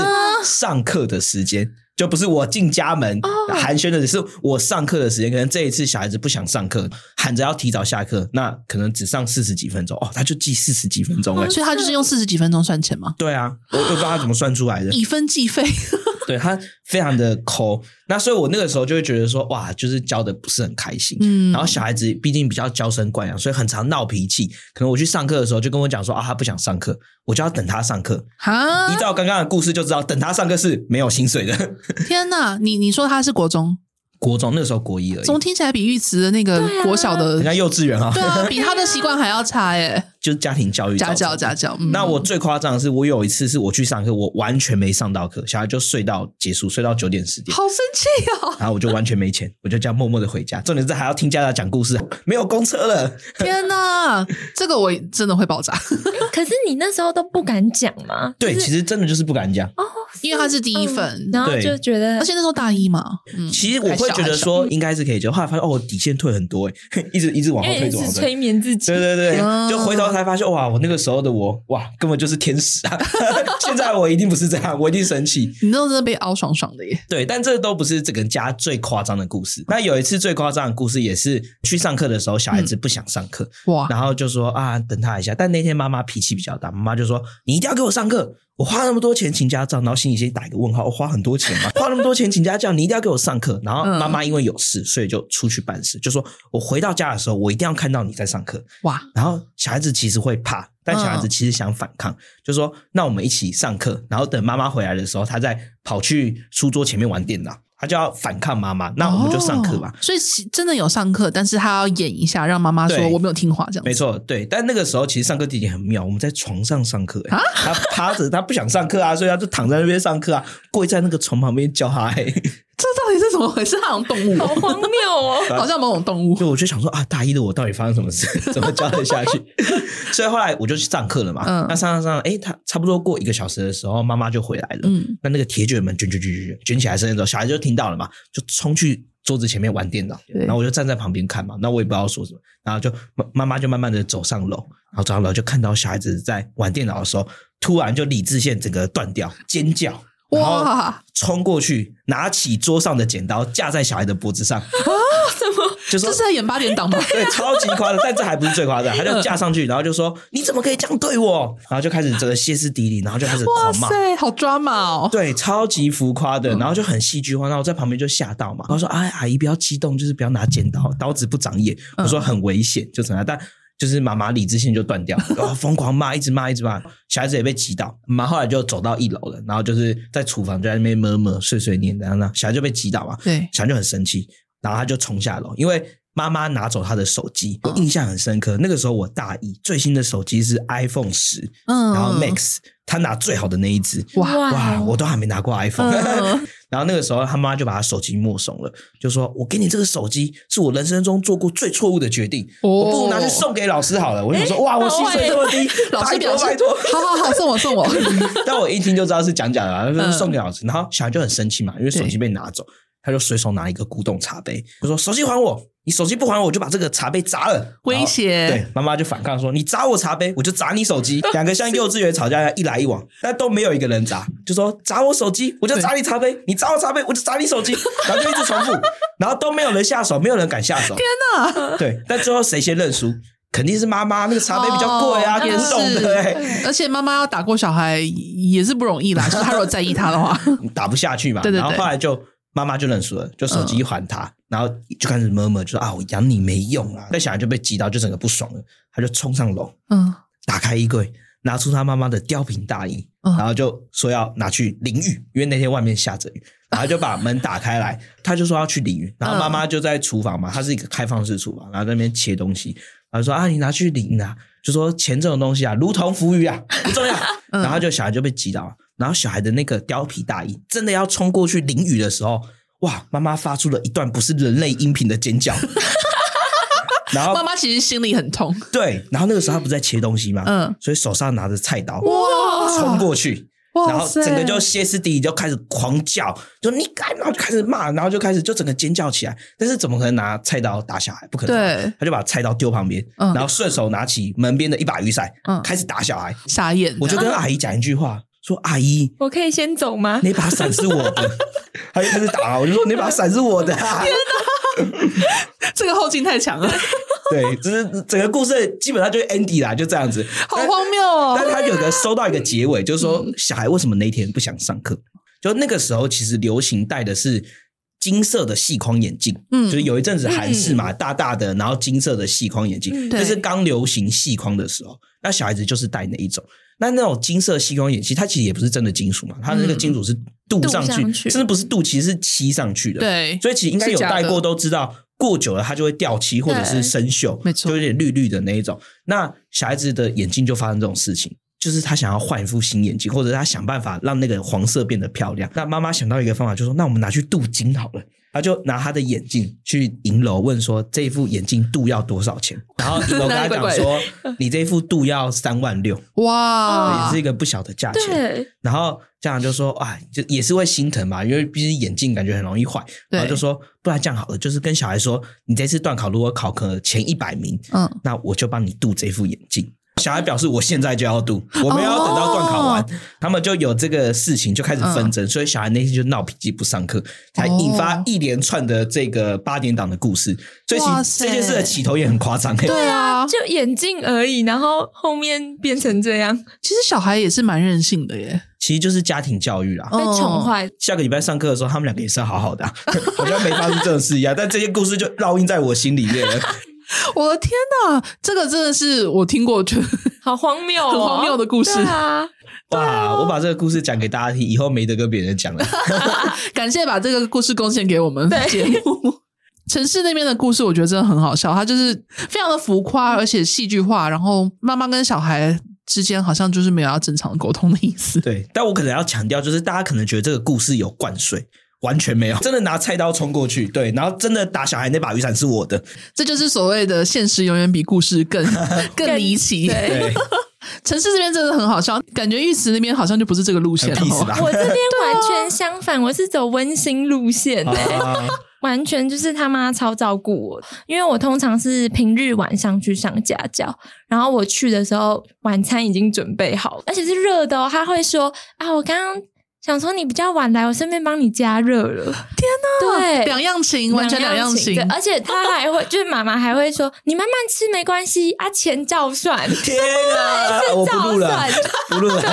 上课的时间。就不是我进家门寒暄的，是我上课的时间。可能这一次小孩子不想上课，喊着要提早下课，那可能只上四十几分钟哦，他就记四十几分钟哎，所以他就是用四十几分钟算钱吗？对啊，我我不知道他怎么算出来的，以分计费。对，他非常的抠，那所以我那个时候就会觉得说，哇，就是教的不是很开心。嗯，然后小孩子毕竟比较娇生惯养，所以很常闹脾气。可能我去上课的时候，就跟我讲说啊，他不想上课，我就要等他上课。哈，依照刚刚的故事就知道，等他上课是没有薪水的。天哪，你你说他是国中？国中那个时候国一而已，怎么听起来比玉慈的那个国小的，人家幼稚园啊，对啊，比他的习惯还要差耶。就是家庭教育，家教家教。嗯、那我最夸张的是，我有一次是我去上课，我完全没上到课，小孩就睡到结束，睡到九点十点，好生气哦。然后我就完全没钱，我就这样默默的回家。重点是还要听家长讲故事，没有公车了。天哪，这个我真的会爆炸。可是你那时候都不敢讲吗？对，其实真的就是不敢讲哦，因为他是第一份，嗯、然后就觉得，而且那时候大一嘛，嗯、其实我会觉得说应该是可以讲，后来发现哦，我底线退很多，哎，一直一直往后退，是催眠自己。对对对，就回头才发现哇，我那个。那个时候的我，哇，根本就是天使啊！现在我一定不是这样，我一定生气。你那时候真的被凹爽爽的耶。对，但这都不是这个家最夸张的故事。那有一次最夸张的故事，也是去上课的时候，小孩子不想上课，哇、嗯，然后就说啊，等他一下。但那天妈妈脾气比较大，妈妈就说你一定要给我上课。我花那么多钱请家教，然后心里先打一个问号。我花很多钱吗？花那么多钱请家教，你一定要给我上课。然后妈妈因为有事，所以就出去办事。就说我回到家的时候，我一定要看到你在上课。哇！然后小孩子其实会怕，但小孩子其实想反抗，就说那我们一起上课，然后等妈妈回来的时候，他再跑去书桌前面玩电脑。他就要反抗妈妈，那我们就上课吧。哦，所以真的有上课，但是他要演一下，让妈妈说我没有听话这样。没错，对。但那个时候其实上课地点很妙，我们在床上上课。啊，他趴着，他不想上课啊，所以他就躺在那边上课啊，跪在那个床旁边教他。这到底是怎么回事？好像动物，好荒谬哦，好像某种动物。就我就想说啊，大一的我到底发生什么事？怎么教得下去？所以后来我就去上课了嘛。嗯，那上上上，哎，他差不多过一个小时的时候，妈妈就回来了。嗯，那那个铁卷门卷卷卷卷卷卷起来声音之后，小孩就听到了嘛，就冲去桌子前面玩电脑。然后我就站在旁边看嘛，那我也不知道说什么。然后就妈妈妈就慢慢的走上楼，然后走上楼就看到小孩子在玩电脑的时候，突然就理智线整个断掉，尖叫。哇！冲过去，拿起桌上的剪刀架在小孩的脖子上啊！怎么？就说这是在演八点档吗？对，超级夸张，但这还不是最夸张。他就架上去，然后就说：“你怎么可以这样对我？”然后就开始这个歇斯底里，然后就开始狂骂。哇塞，好抓马哦！对，超级浮夸的，然后就很戏剧化。然后我在旁边就吓到嘛，然后说：“哎，阿姨不要激动，就是不要拿剪刀，刀子不长眼。”我说很危险，就怎样？但。就是妈妈理智线就断掉，然后疯狂骂，一直骂，一直骂，小孩子也被击倒。妈后来就走到一楼了，然后就是在厨房就在那边摸摸碎碎念，然后呢，小孩就被击倒嘛，对，小孩就很生气，然后他就冲下楼，因为妈妈拿走他的手机，我印象很深刻。那个时候我大一，最新的手机是 iPhone 十，嗯，然后 Max，他拿最好的那一只，哇哇，我都还没拿过 iPhone。然后那个时候，他妈就把他手机没收了，就说：“我给你这个手机，是我人生中做过最错误的决定，哦、我不如拿去送给老师好了。”我就说：“哇，我薪水这么低，老师表示拜托，好好好，送我送我。”但我一听就知道是讲假的，他说送给老师。然后小孩就很生气嘛，因为手机被拿走。他就随手拿一个古董茶杯，就说：“手机还我！你手机不还我，我就把这个茶杯砸了。”威胁。对，妈妈就反抗说：“你砸我茶杯，我就砸你手机。”两个像幼稚园吵架一来一往，但都没有一个人砸，就说：“砸我手机，我就砸你茶杯；你砸我茶杯，我就砸你手机。”然后就一直重复，然后都没有人下手，没有人敢下手。天哪！对，但最后谁先认输？肯定是妈妈，那个茶杯比较贵啊，也是。而且妈妈要打过小孩也是不容易啦，就是他如果在意他的话，打不下去嘛。对对对。然后后来就。妈妈就认输了，就手机还他，嗯、然后就开始摸摸，就说啊，我养你没用啊！那小孩就被激到，就整个不爽了，他就冲上楼，嗯，打开衣柜，拿出他妈妈的貂皮大衣，嗯、然后就说要拿去淋浴，因为那天外面下着雨，然后就把门打开来，他就说要去淋浴，然后妈妈就在厨房嘛，它是一个开放式厨房，然后在那边切东西，然后说啊，你拿去淋啊，就说钱这种东西啊，如同浮鱼啊，不重要，嗯、然后就小孩就被击倒。然后小孩的那个貂皮大衣真的要冲过去淋雨的时候，哇！妈妈发出了一段不是人类音频的尖叫。然后妈妈其实心里很痛。对，然后那个时候她不是在切东西嘛？嗯，所以手上拿着菜刀，哇，冲过去，然后整个就歇斯底里就开始狂叫，就你敢，然后就开始骂，然后就开始就整个尖叫起来。但是怎么可能拿菜刀打小孩？不可能。对，他就把菜刀丢旁边，然后顺手拿起门边的一把雨伞，嗯，开始打小孩。傻眼！我就跟阿姨讲一句话。说阿姨，我可以先走吗？那把伞是我的，他就开始打，我就说那把伞是我的。天哪，这个后劲太强了。对，就是整个故事基本上就是 Andy 啦，就这样子，好荒谬哦。但是他有个收到一个结尾，就是说小孩为什么那天不想上课？就那个时候其实流行戴的是金色的细框眼镜，嗯，就是有一阵子韩式嘛，大大的，然后金色的细框眼镜，就是刚流行细框的时候，那小孩子就是戴那一种。那那种金色吸光眼镜，它其实也不是真的金属嘛，它的那个金属是镀上去，甚至不是镀，其实是漆上去的。对，所以其实应该有戴过都知道，过久了它就会掉漆或者是生锈，没错，就有点绿绿的那一种。那小孩子的眼睛就发生这种事情，就是他想要换一副新眼镜，或者他想办法让那个黄色变得漂亮。那妈妈想到一个方法，就说：“那我们拿去镀金好了。”他就拿他的眼镜去银楼问说：“这一副眼镜镀要多少钱？” 然后银楼跟他讲说：“你这一副镀要三万六，哇，也是一个不小的价钱。对”然后家长就说：“哎，就也是会心疼嘛，因为毕竟眼镜感觉很容易坏。”然后就说：“不然这样好了，就是跟小孩说，你这次段考如果考可前一百名，嗯，那我就帮你镀这副眼镜。”小孩表示：“我现在就要读，我们要等到段考完，oh. 他们就有这个事情就开始纷争，uh. 所以小孩那天就闹脾气不上课，才引发一连串的这个八点档的故事。所以这件事的起头也很夸张，对啊，就眼镜而已，然后后面变成这样。其实小孩也是蛮任性的耶，其实就是家庭教育啦，被宠坏。下个礼拜上课的时候，他们两个也是好好的，啊，好像没发生这种事一样。但这些故事就烙印在我心里面了。我的天哪，这个真的是我听过，觉得好荒谬、哦，很荒谬的故事啊！哇，啊、我把这个故事讲给大家听，以后没得跟别人讲了。感谢把这个故事贡献给我们节目。城市那边的故事，我觉得真的很好笑，它就是非常的浮夸，而且戏剧化。然后妈妈跟小孩之间好像就是没有要正常沟通的意思。对，但我可能要强调，就是大家可能觉得这个故事有灌水。完全没有，真的拿菜刀冲过去，对，然后真的打小孩那把雨伞是我的，这就是所谓的现实永远比故事更 更离奇。对，城市这边真的很好笑，感觉玉池那边好像就不是这个路线了。我这边完全相反，我是走温馨路线。完全就是他妈超照顾我，因为我通常是平日晚上去上家教，然后我去的时候晚餐已经准备好，而且是热的哦。他会说啊，我刚刚想说你比较晚来，我顺便帮你加热了。天哪，对，两样情，完全两样情。对，而且他还会，就是妈妈还会说，你慢慢吃没关系啊，钱照算。天哪，我不录了，不录了。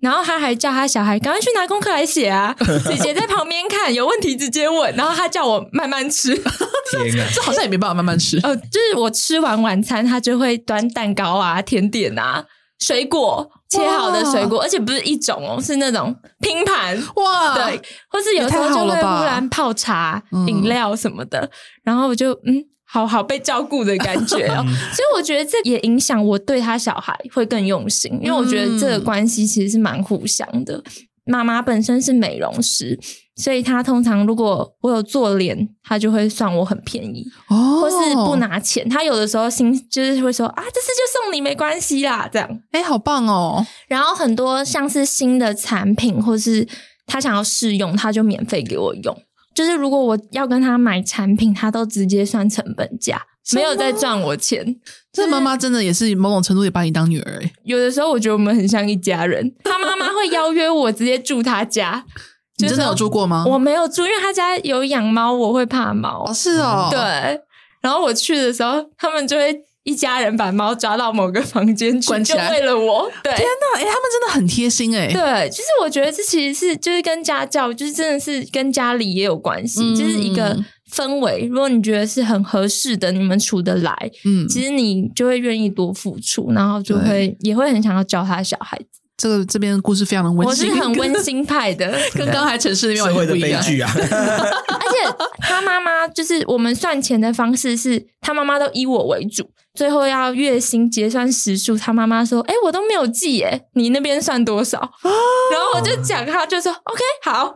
然后他还叫他小孩赶快去拿功课来写啊！姐姐在旁边看，有问题直接问。然后他叫我慢慢吃。天啊，这好像也没办法慢慢吃。呃，就是我吃完晚餐，他就会端蛋糕啊、甜点啊、水果切好的水果，而且不是一种哦，是那种拼盘哇。对，或是有时候就会忽然泡茶、饮料什么的。然后我就嗯。好好被照顾的感觉哦，所以我觉得这也影响我对他小孩会更用心，因为我觉得这个关系其实是蛮互相的。妈妈本身是美容师，所以他通常如果我有做脸，他就会算我很便宜哦，或是不拿钱。他有的时候心就是会说啊，这次就送你没关系啦，这样。哎，好棒哦！然后很多像是新的产品，或是他想要试用，他就免费给我用。就是如果我要跟他买产品，他都直接算成本价，没有在赚我钱。这妈妈真的也是某种程度也把你当女儿欸。有的时候我觉得我们很像一家人。他妈妈会邀约我直接住他家，你真的有住过吗？我没有住，因为他家有养猫，我会怕猫。哦，是哦，对。然后我去的时候，他们就会。一家人把猫抓到某个房间去，关起来，就为了我。对，天哪，哎、欸，他们真的很贴心哎。对，其实我觉得这其实是就是跟家教，就是真的是跟家里也有关系，嗯、就是一个氛围。如果你觉得是很合适的，你们处得来，嗯，其实你就会愿意多付出，然后就会也会很想要教他小孩子。这个这边的故事非常的温馨，我是很温馨派的，跟刚才城市那边社会的悲剧啊。而且他妈妈就是我们算钱的方式是，他妈妈都以我为主。最后要月薪结算时数，他妈妈说：“哎，我都没有记，哎，你那边算多少？” 然后我就讲，他就说：“OK，好。”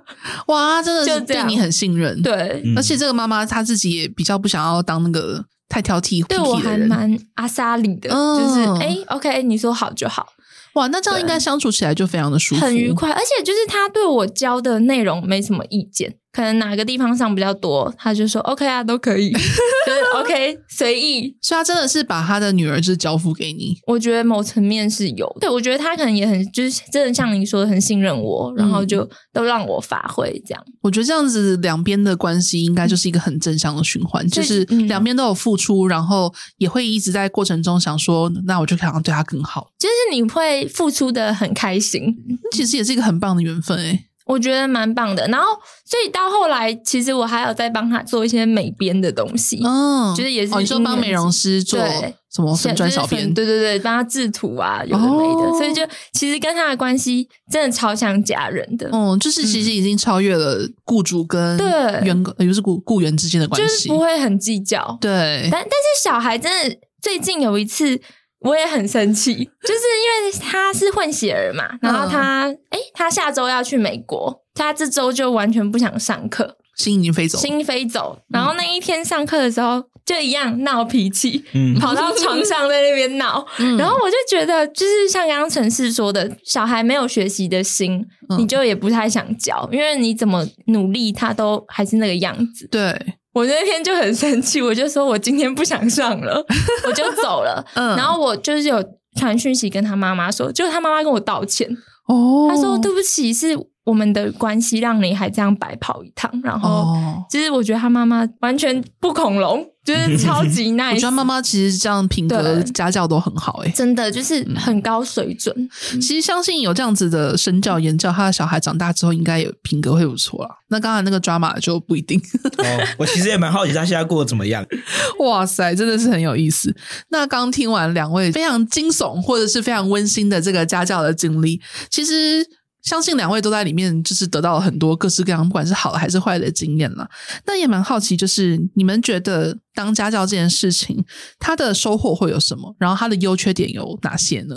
哇，真的是对你很信任，对。而且这个妈妈她自己也比较不想要当那个太挑剔、对我还蛮阿莎里的，就是哎，OK，你说好就好。哇，那这样应该相处起来就非常的舒服，很愉快。而且就是他对我教的内容没什么意见。可能哪个地方上比较多，他就说 OK 啊，都可以，就是 OK 随意。所以他真的是把他的女儿就是交付给你。我觉得某层面是有，对，我觉得他可能也很就是真的像你说的很信任我，然后就都让我发挥这样。我觉得这样子两边的关系应该就是一个很正向的循环，就是两边都有付出，然后也会一直在过程中想说，那我就想要对他更好。就是你会付出的很开心，其实也是一个很棒的缘分诶。我觉得蛮棒的，然后所以到后来，其实我还有在帮他做一些美编的东西，嗯，就是也是你说帮美容师做什么粉砖小编，对对对，帮他制图啊，有的没的，所以就其实跟他的关系真的超像家人的，嗯，就是其实已经超越了雇主跟员工，也就是雇雇员之间的关系，就是不会很计较，对，但但是小孩真的最近有一次。我也很生气，就是因为他是混血儿嘛，然后他，诶、欸、他下周要去美国，他这周就完全不想上课，心已经飞走，心飞走。然后那一天上课的时候，就一样闹脾气，嗯，跑到床上在那边闹。嗯、然后我就觉得，就是像刚刚陈氏说的，小孩没有学习的心，嗯、你就也不太想教，因为你怎么努力，他都还是那个样子。对。我那天就很生气，我就说我今天不想上了，我就走了。嗯，然后我就是有传讯息跟他妈妈说，就他妈妈跟我道歉。哦，他说对不起，是我们的关系让你还这样白跑一趟。然后，其实我觉得他妈妈完全不恐龙。就是超级 nice，我觉得妈妈其实这样品格家教都很好诶、欸，真的就是很高水准。嗯、其实相信有这样子的身教言教，他的小孩长大之后应该有品格会不错啦。那刚才那个 drama 就不一定。哦，我其实也蛮好奇他现在过得怎么样。哇塞，真的是很有意思。那刚听完两位非常惊悚或者是非常温馨的这个家教的经历，其实。相信两位都在里面，就是得到了很多各式各样，不管是好的还是坏的经验了。那也蛮好奇，就是你们觉得当家教这件事情，它的收获会有什么？然后它的优缺点有哪些呢？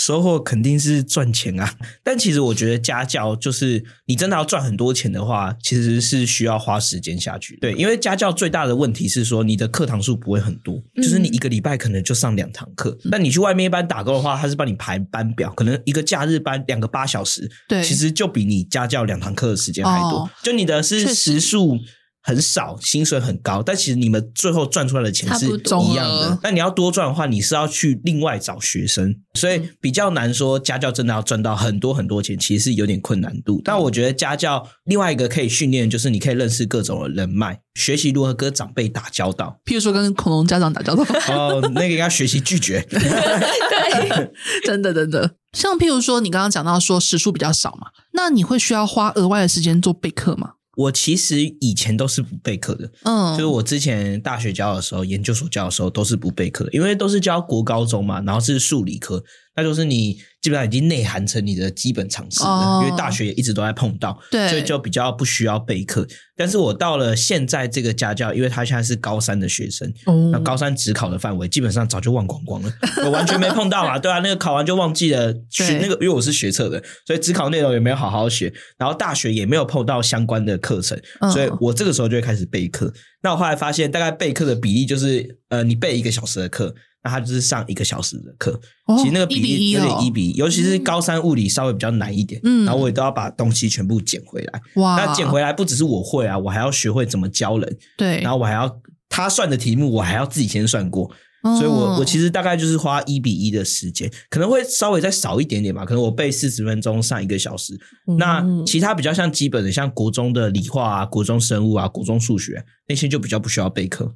收获肯定是赚钱啊，但其实我觉得家教就是你真的要赚很多钱的话，其实是需要花时间下去。对，因为家教最大的问题是说你的课堂数不会很多，就是你一个礼拜可能就上两堂课。嗯、但你去外面一般打工的话，他是帮你排班表，可能一个假日班两个八小时，对，其实就比你家教两堂课的时间还多。哦、就你的是时数。很少，薪水很高，但其实你们最后赚出来的钱是一样的。那你要多赚的话，你是要去另外找学生，所以比较难说家教真的要赚到很多很多钱，其实是有点困难度。但我觉得家教另外一个可以训练，就是你可以认识各种的人脉，学习如何跟长辈打交道。譬如说跟恐龙家长打交道，哦，那个应该学习拒绝。对，真的真的。像譬如说你刚刚讲到说时数比较少嘛，那你会需要花额外的时间做备课吗？我其实以前都是不备课的，嗯，就是我之前大学教的时候，研究所教的时候都是不备课的，因为都是教国高中嘛，然后是数理科，那就是你。基本上已经内涵成你的基本常识了，哦，因为大学也一直都在碰到，对，所以就比较不需要备课。但是我到了现在这个家教，因为他现在是高三的学生，哦，那高三只考的范围基本上早就忘光光了，我完全没碰到啊。对啊，那个考完就忘记了学那个，因为我是学测的，所以只考内容也没有好好学，然后大学也没有碰到相关的课程，所以我这个时候就会开始备课。那我后来发现，大概备课的比例就是，呃，你备一个小时的课。那他就是上一个小时的课，哦，其实那个比例有点一比一，尤其是高三物理稍微比较难一点，嗯，然后我也都要把东西全部捡回来。哇，那捡回来不只是我会啊，我还要学会怎么教人，对，然后我还要他算的题目，我还要自己先算过，哦，所以我我其实大概就是花一比一的时间，可能会稍微再少一点点吧，可能我背四十分钟上一个小时，嗯，那其他比较像基本的，像国中的理化啊、国中生物啊、国中数学那些就比较不需要备课。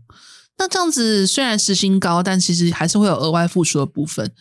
那这样子虽然时薪高，但其实还是会有额外付出的部分。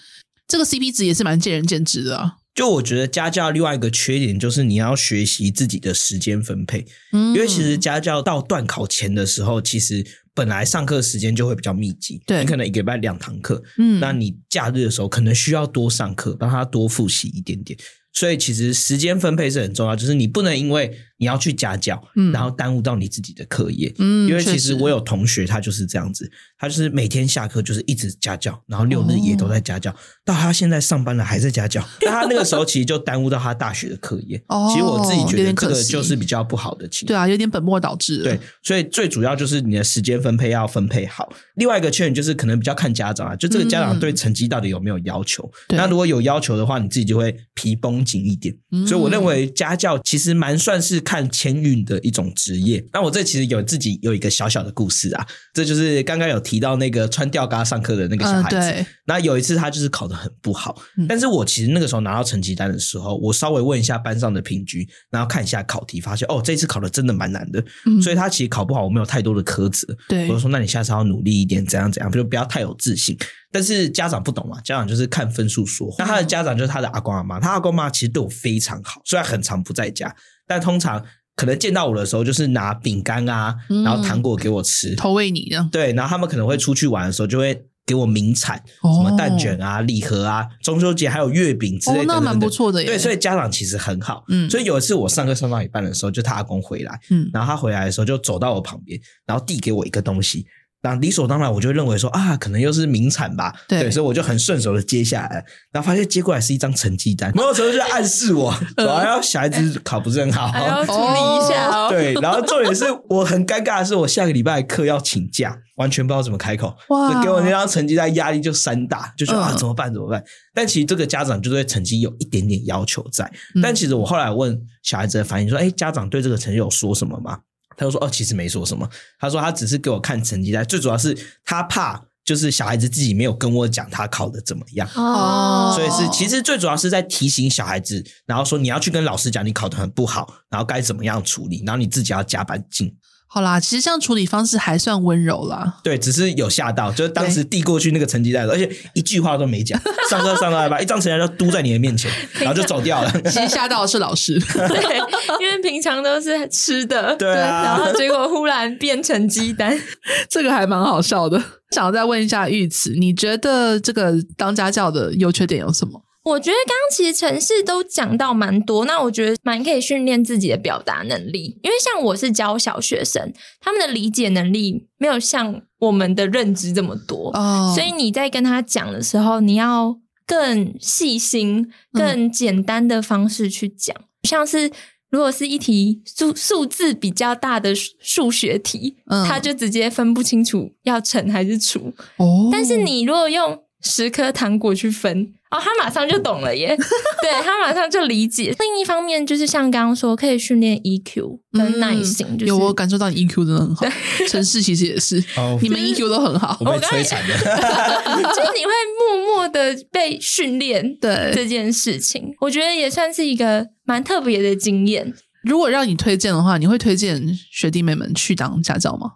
这个 CP 值也是蛮见仁见智的啊。就我觉得家教另外一个缺点就是你要学习自己的时间分配，嗯，因为其实家教到段考前的时候，其实本来上课时间就会比较密集，对，你可能一个礼拜两堂课，嗯，那你假日的时候可能需要多上课，帮他多复习一点点。所以其实时间分配是很重要，就是你不能因为你要去家教，嗯，然后耽误到你自己的课业，嗯，因为其实我有同学他就是这样子，他就是每天下课就是一直家教，然后六日也都在家教，哦，到他现在上班了还在家教，那他那个时候其实就耽误到他大学的课业。哦，其实我自己觉得这个就是比较不好的情况，对啊，有点本末倒置。对，所以最主要就是你的时间分配要分配好。另外一个缺点就是可能比较看家长啊，就这个家长对成绩到底有没有要求？嗯，那如果有要求的话，你自己就会皮绷紧一点。所以我认为家教其实蛮算是看签运的一种职业。那我这其实有自己有一个小小的故事啊，这就是刚刚有提到那个穿吊嘎上课的那个小孩子。嗯、那有一次他就是考得很不好，但是我其实那个时候拿到成绩单的时候，我稍微问一下班上的平均，然后看一下考题，发现哦，这次考的真的蛮难的。所以他其实考不好，我没有太多的苛责。对，我就说那你下次要努力一点，怎样怎样，就不要太有自信。但是家长不懂嘛，家长就是看分数说话。那他的家长就是他的阿公阿妈，他阿公阿妈其实对我非常好，虽然很常不在家，但通常可能见到我的时候，就是拿饼干啊，然后糖果给我吃，投喂你的。对，然后他们可能会出去玩的时候，就会给我名产，什么蛋卷啊、礼盒啊，中秋节还有月饼之类的。哦，那蛮不错的耶。对，所以家长其实很好。嗯，所以有一次我上课上到一半的时候，就他阿公回来，嗯，然后他回来的时候就走到我旁边，然后递给我一个东西。那理所当然，我就会认为说啊，可能又是名产吧，对，对，所以我就很顺手的接下来，然后发现接过来是一张成绩单，某种程度就暗示我，我还要小孩子考不是很好，还要处理一下。哦。对，然后重点是我很尴尬的是，我下个礼拜课要请假，完全不知道怎么开口，哇，给我那张成绩单压力就山大，就觉得啊怎么办怎么办？但其实这个家长就对成绩有一点点要求在，但其实我后来问小孩子的反应说，哎，家长对这个成绩有说什么吗？他就说：“哦，其实没说什么。他说他只是给我看成绩单，最主要是他怕就是小孩子自己没有跟我讲他考的怎么样哦，所以是其实最主要是在提醒小孩子，然后说你要去跟老师讲你考的很不好，然后该怎么样处理，然后你自己要加把劲。”好啦，其实这样处理方式还算温柔啦。对，只是有吓到，就是当时递过去那个成绩单，而且一句话都没讲，上课上到一半，一张成绩单就嘟在你的面前，然后就走掉了。其实吓到的是老师，对，因为平常都是吃的，对啊，然后结果忽然变成鸡蛋，这个还蛮好笑的。想要再问一下玉慈，你觉得这个当家教的优缺点有什么？我觉得刚刚其实城市都讲到蛮多，那我觉得蛮可以训练自己的表达能力，因为像我是教小学生，他们的理解能力没有像我们的认知这么多，oh. 所以你在跟他讲的时候，你要更细心、更简单的方式去讲，嗯、像是如果是一题数数字比较大的数学题，嗯、他就直接分不清楚要乘还是除，哦，oh. 但是你如果用十颗糖果去分。哦，他马上就懂了耶！对，他马上就理解。另一方面，就是像刚刚说，可以训练 EQ 跟耐心。嗯就是、有我感受到你 EQ 真的很好。城市其实也是，哦、你们 EQ 都很好。我被摧残了。就是你会默默的被训练，对这件事情，我觉得也算是一个蛮特别的经验。如果让你推荐的话，你会推荐学弟妹们去当家教吗？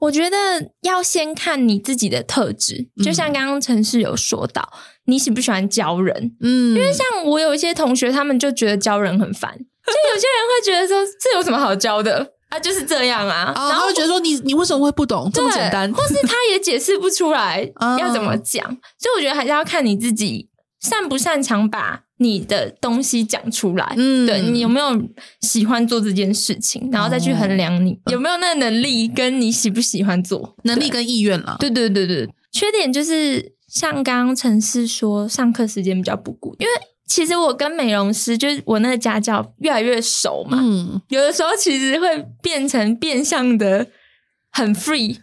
我觉得要先看你自己的特质，就像刚刚陈氏有说到，你喜不喜欢教人？嗯，因为像我有一些同学，他们就觉得教人很烦，就有些人会觉得说，这有什么好教的啊？就是这样啊，然后觉得说你你为什么会不懂这么简单，或是他也解释不出来 要怎么讲，所以我觉得还是要看你自己擅不擅长把。你的东西讲出来，嗯，对，你有没有喜欢做这件事情，然后再去衡量你有没有那个能力，跟你喜不喜欢做，能力跟意愿了。对对对对，缺点就是像刚刚程式说，上课时间比较不固，因为其实我跟美容师就是我那个家教越来越熟嘛，嗯，有的时候其实会变成变相的很 free，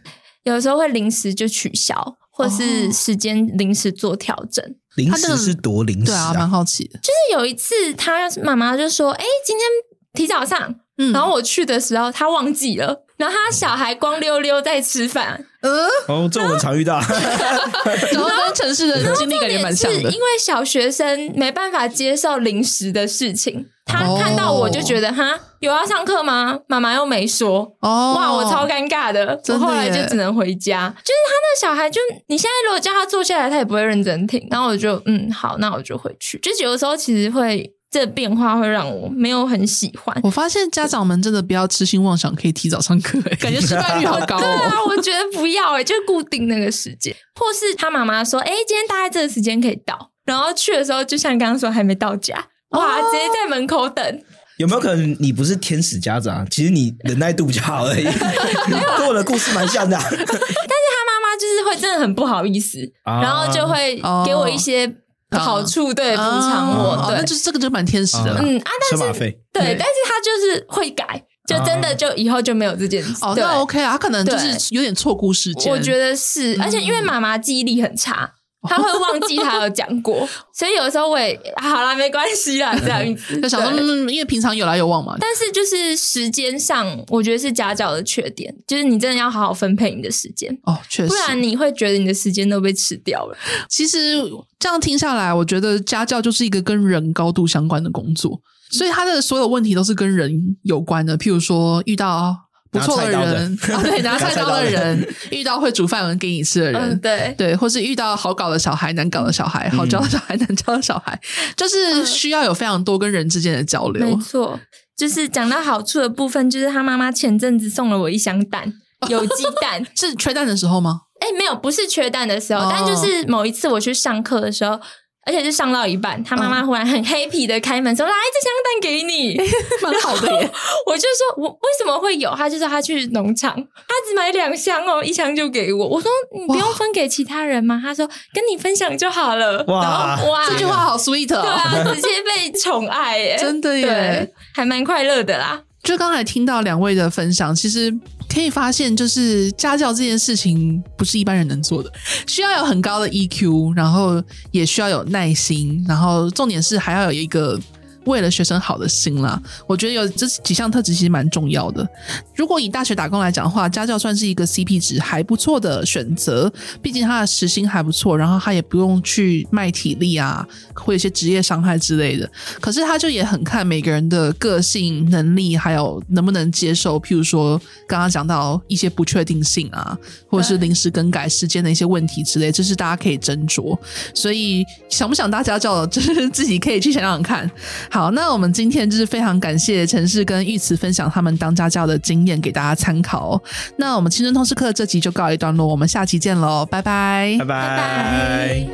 有的时候会临时就取消，或是时间临时做调整。临时是多零食啊，对啊，蛮好奇的。就是有一次，他妈妈就说：“哎、欸，今天提早上。”嗯，然后我去的时候，他忘记了，然后他小孩光溜溜在吃饭。嗯，哦，这我们常遇到。然后跟程式的经历感觉蛮像的，因为小学生没办法接受临时的事情。他看到我就觉得哈、哦，有要上课吗？妈妈又没说。哦，哇，我超尴尬的，的。我后来就只能回家。就是他那个小孩就，就你现在如果叫他坐下来，他也不会认真听。然后我就嗯，好，那我就回去。就是有的时候其实会这个、变化会让我没有很喜欢。我发现家长们真的不要痴心妄想可以提早上课，感觉失败率好高哦。对啊，我觉得不要哎，就固定那个时间，或是他妈妈说，哎，今天大概这个时间可以到，然后去的时候就像刚刚说还没到家。哇！直接在门口等，有没有可能你不是天使家长？其实你忍耐度比较好而已，跟我的故事蛮像的。但是他妈妈就是会真的很不好意思，啊、然后就会给我一些好处，对补偿我。对，那就是这个就蛮天使的。嗯啊，但是对，但是他就是会改，就真的就以后就没有这件事。哦，那 OK 啊，他可能就是有点错估时间。我觉得是，而且因为妈妈记忆力很差。他会忘记他有讲过，所以有时候我也好啦，没关系啦，这样子就想说，嗯，因为平常有来有往嘛。但是就是时间上，我觉得是家教的缺点，就是你真的要好好分配你的时间哦，确实，不然你会觉得你的时间都被吃掉了。其实这样听下来，我觉得家教就是一个跟人高度相关的工作，所以他的所有问题都是跟人有关的。譬如说遇到。不错的人，对，拿菜刀的。人，遇到会煮饭能给你吃的人，嗯、对。对，或是遇到好搞的小孩、难搞的小孩，好教的小孩、难教的小孩，就是需要有非常多跟人之间的交流。没错，就是讲到好处的部分，就是他妈妈前阵子送了我一箱蛋，有鸡蛋，是缺蛋的时候吗？哎，没有，不是缺蛋的时候，哦、但就是某一次我去上课的时候。而且是上到一半，他妈妈忽然很 happy 的开门说：“来，这箱蛋给你，蛮好的耶。”我就说：“我为什么会有？”他就说：“他去农场，他只买两箱哦，一箱就给我。”我说：“你不用分给其他人吗？”他说：“跟你分享就好了。”哇哇，这句话好 sweet 哦，对啊，直接被宠爱耶，真的耶，还蛮快乐的啦。就刚才听到两位的分享，其实可以发现，就是家教这件事情不是一般人能做的，需要有很高的 EQ，然后也需要有耐心，然后重点是还要有一个。为了学生好的心啦，我觉得有这几项特质其实蛮重要的。如果以大学打工来讲的话，家教算是一个 CP 值还不错的选择，毕竟他的时薪还不错，然后他也不用去卖体力啊，会有一些职业伤害之类的。可是他就也很看每个人的个性、能力，还有能不能接受，譬如说刚刚讲到一些不确定性啊，或者是临时更改时间的一些问题之类，这是大家可以斟酌。所以想不想当家教，就是自己可以去想想看。好，那我们今天就是非常感谢陈氏跟玉慈分享他们当家教的经验给大家参考。那我们青春通识课这集就告一段落，我们下期见喽，拜拜，拜拜。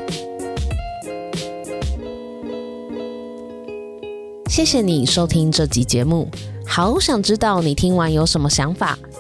谢谢你收听这集节目，好想知道你听完有什么想法，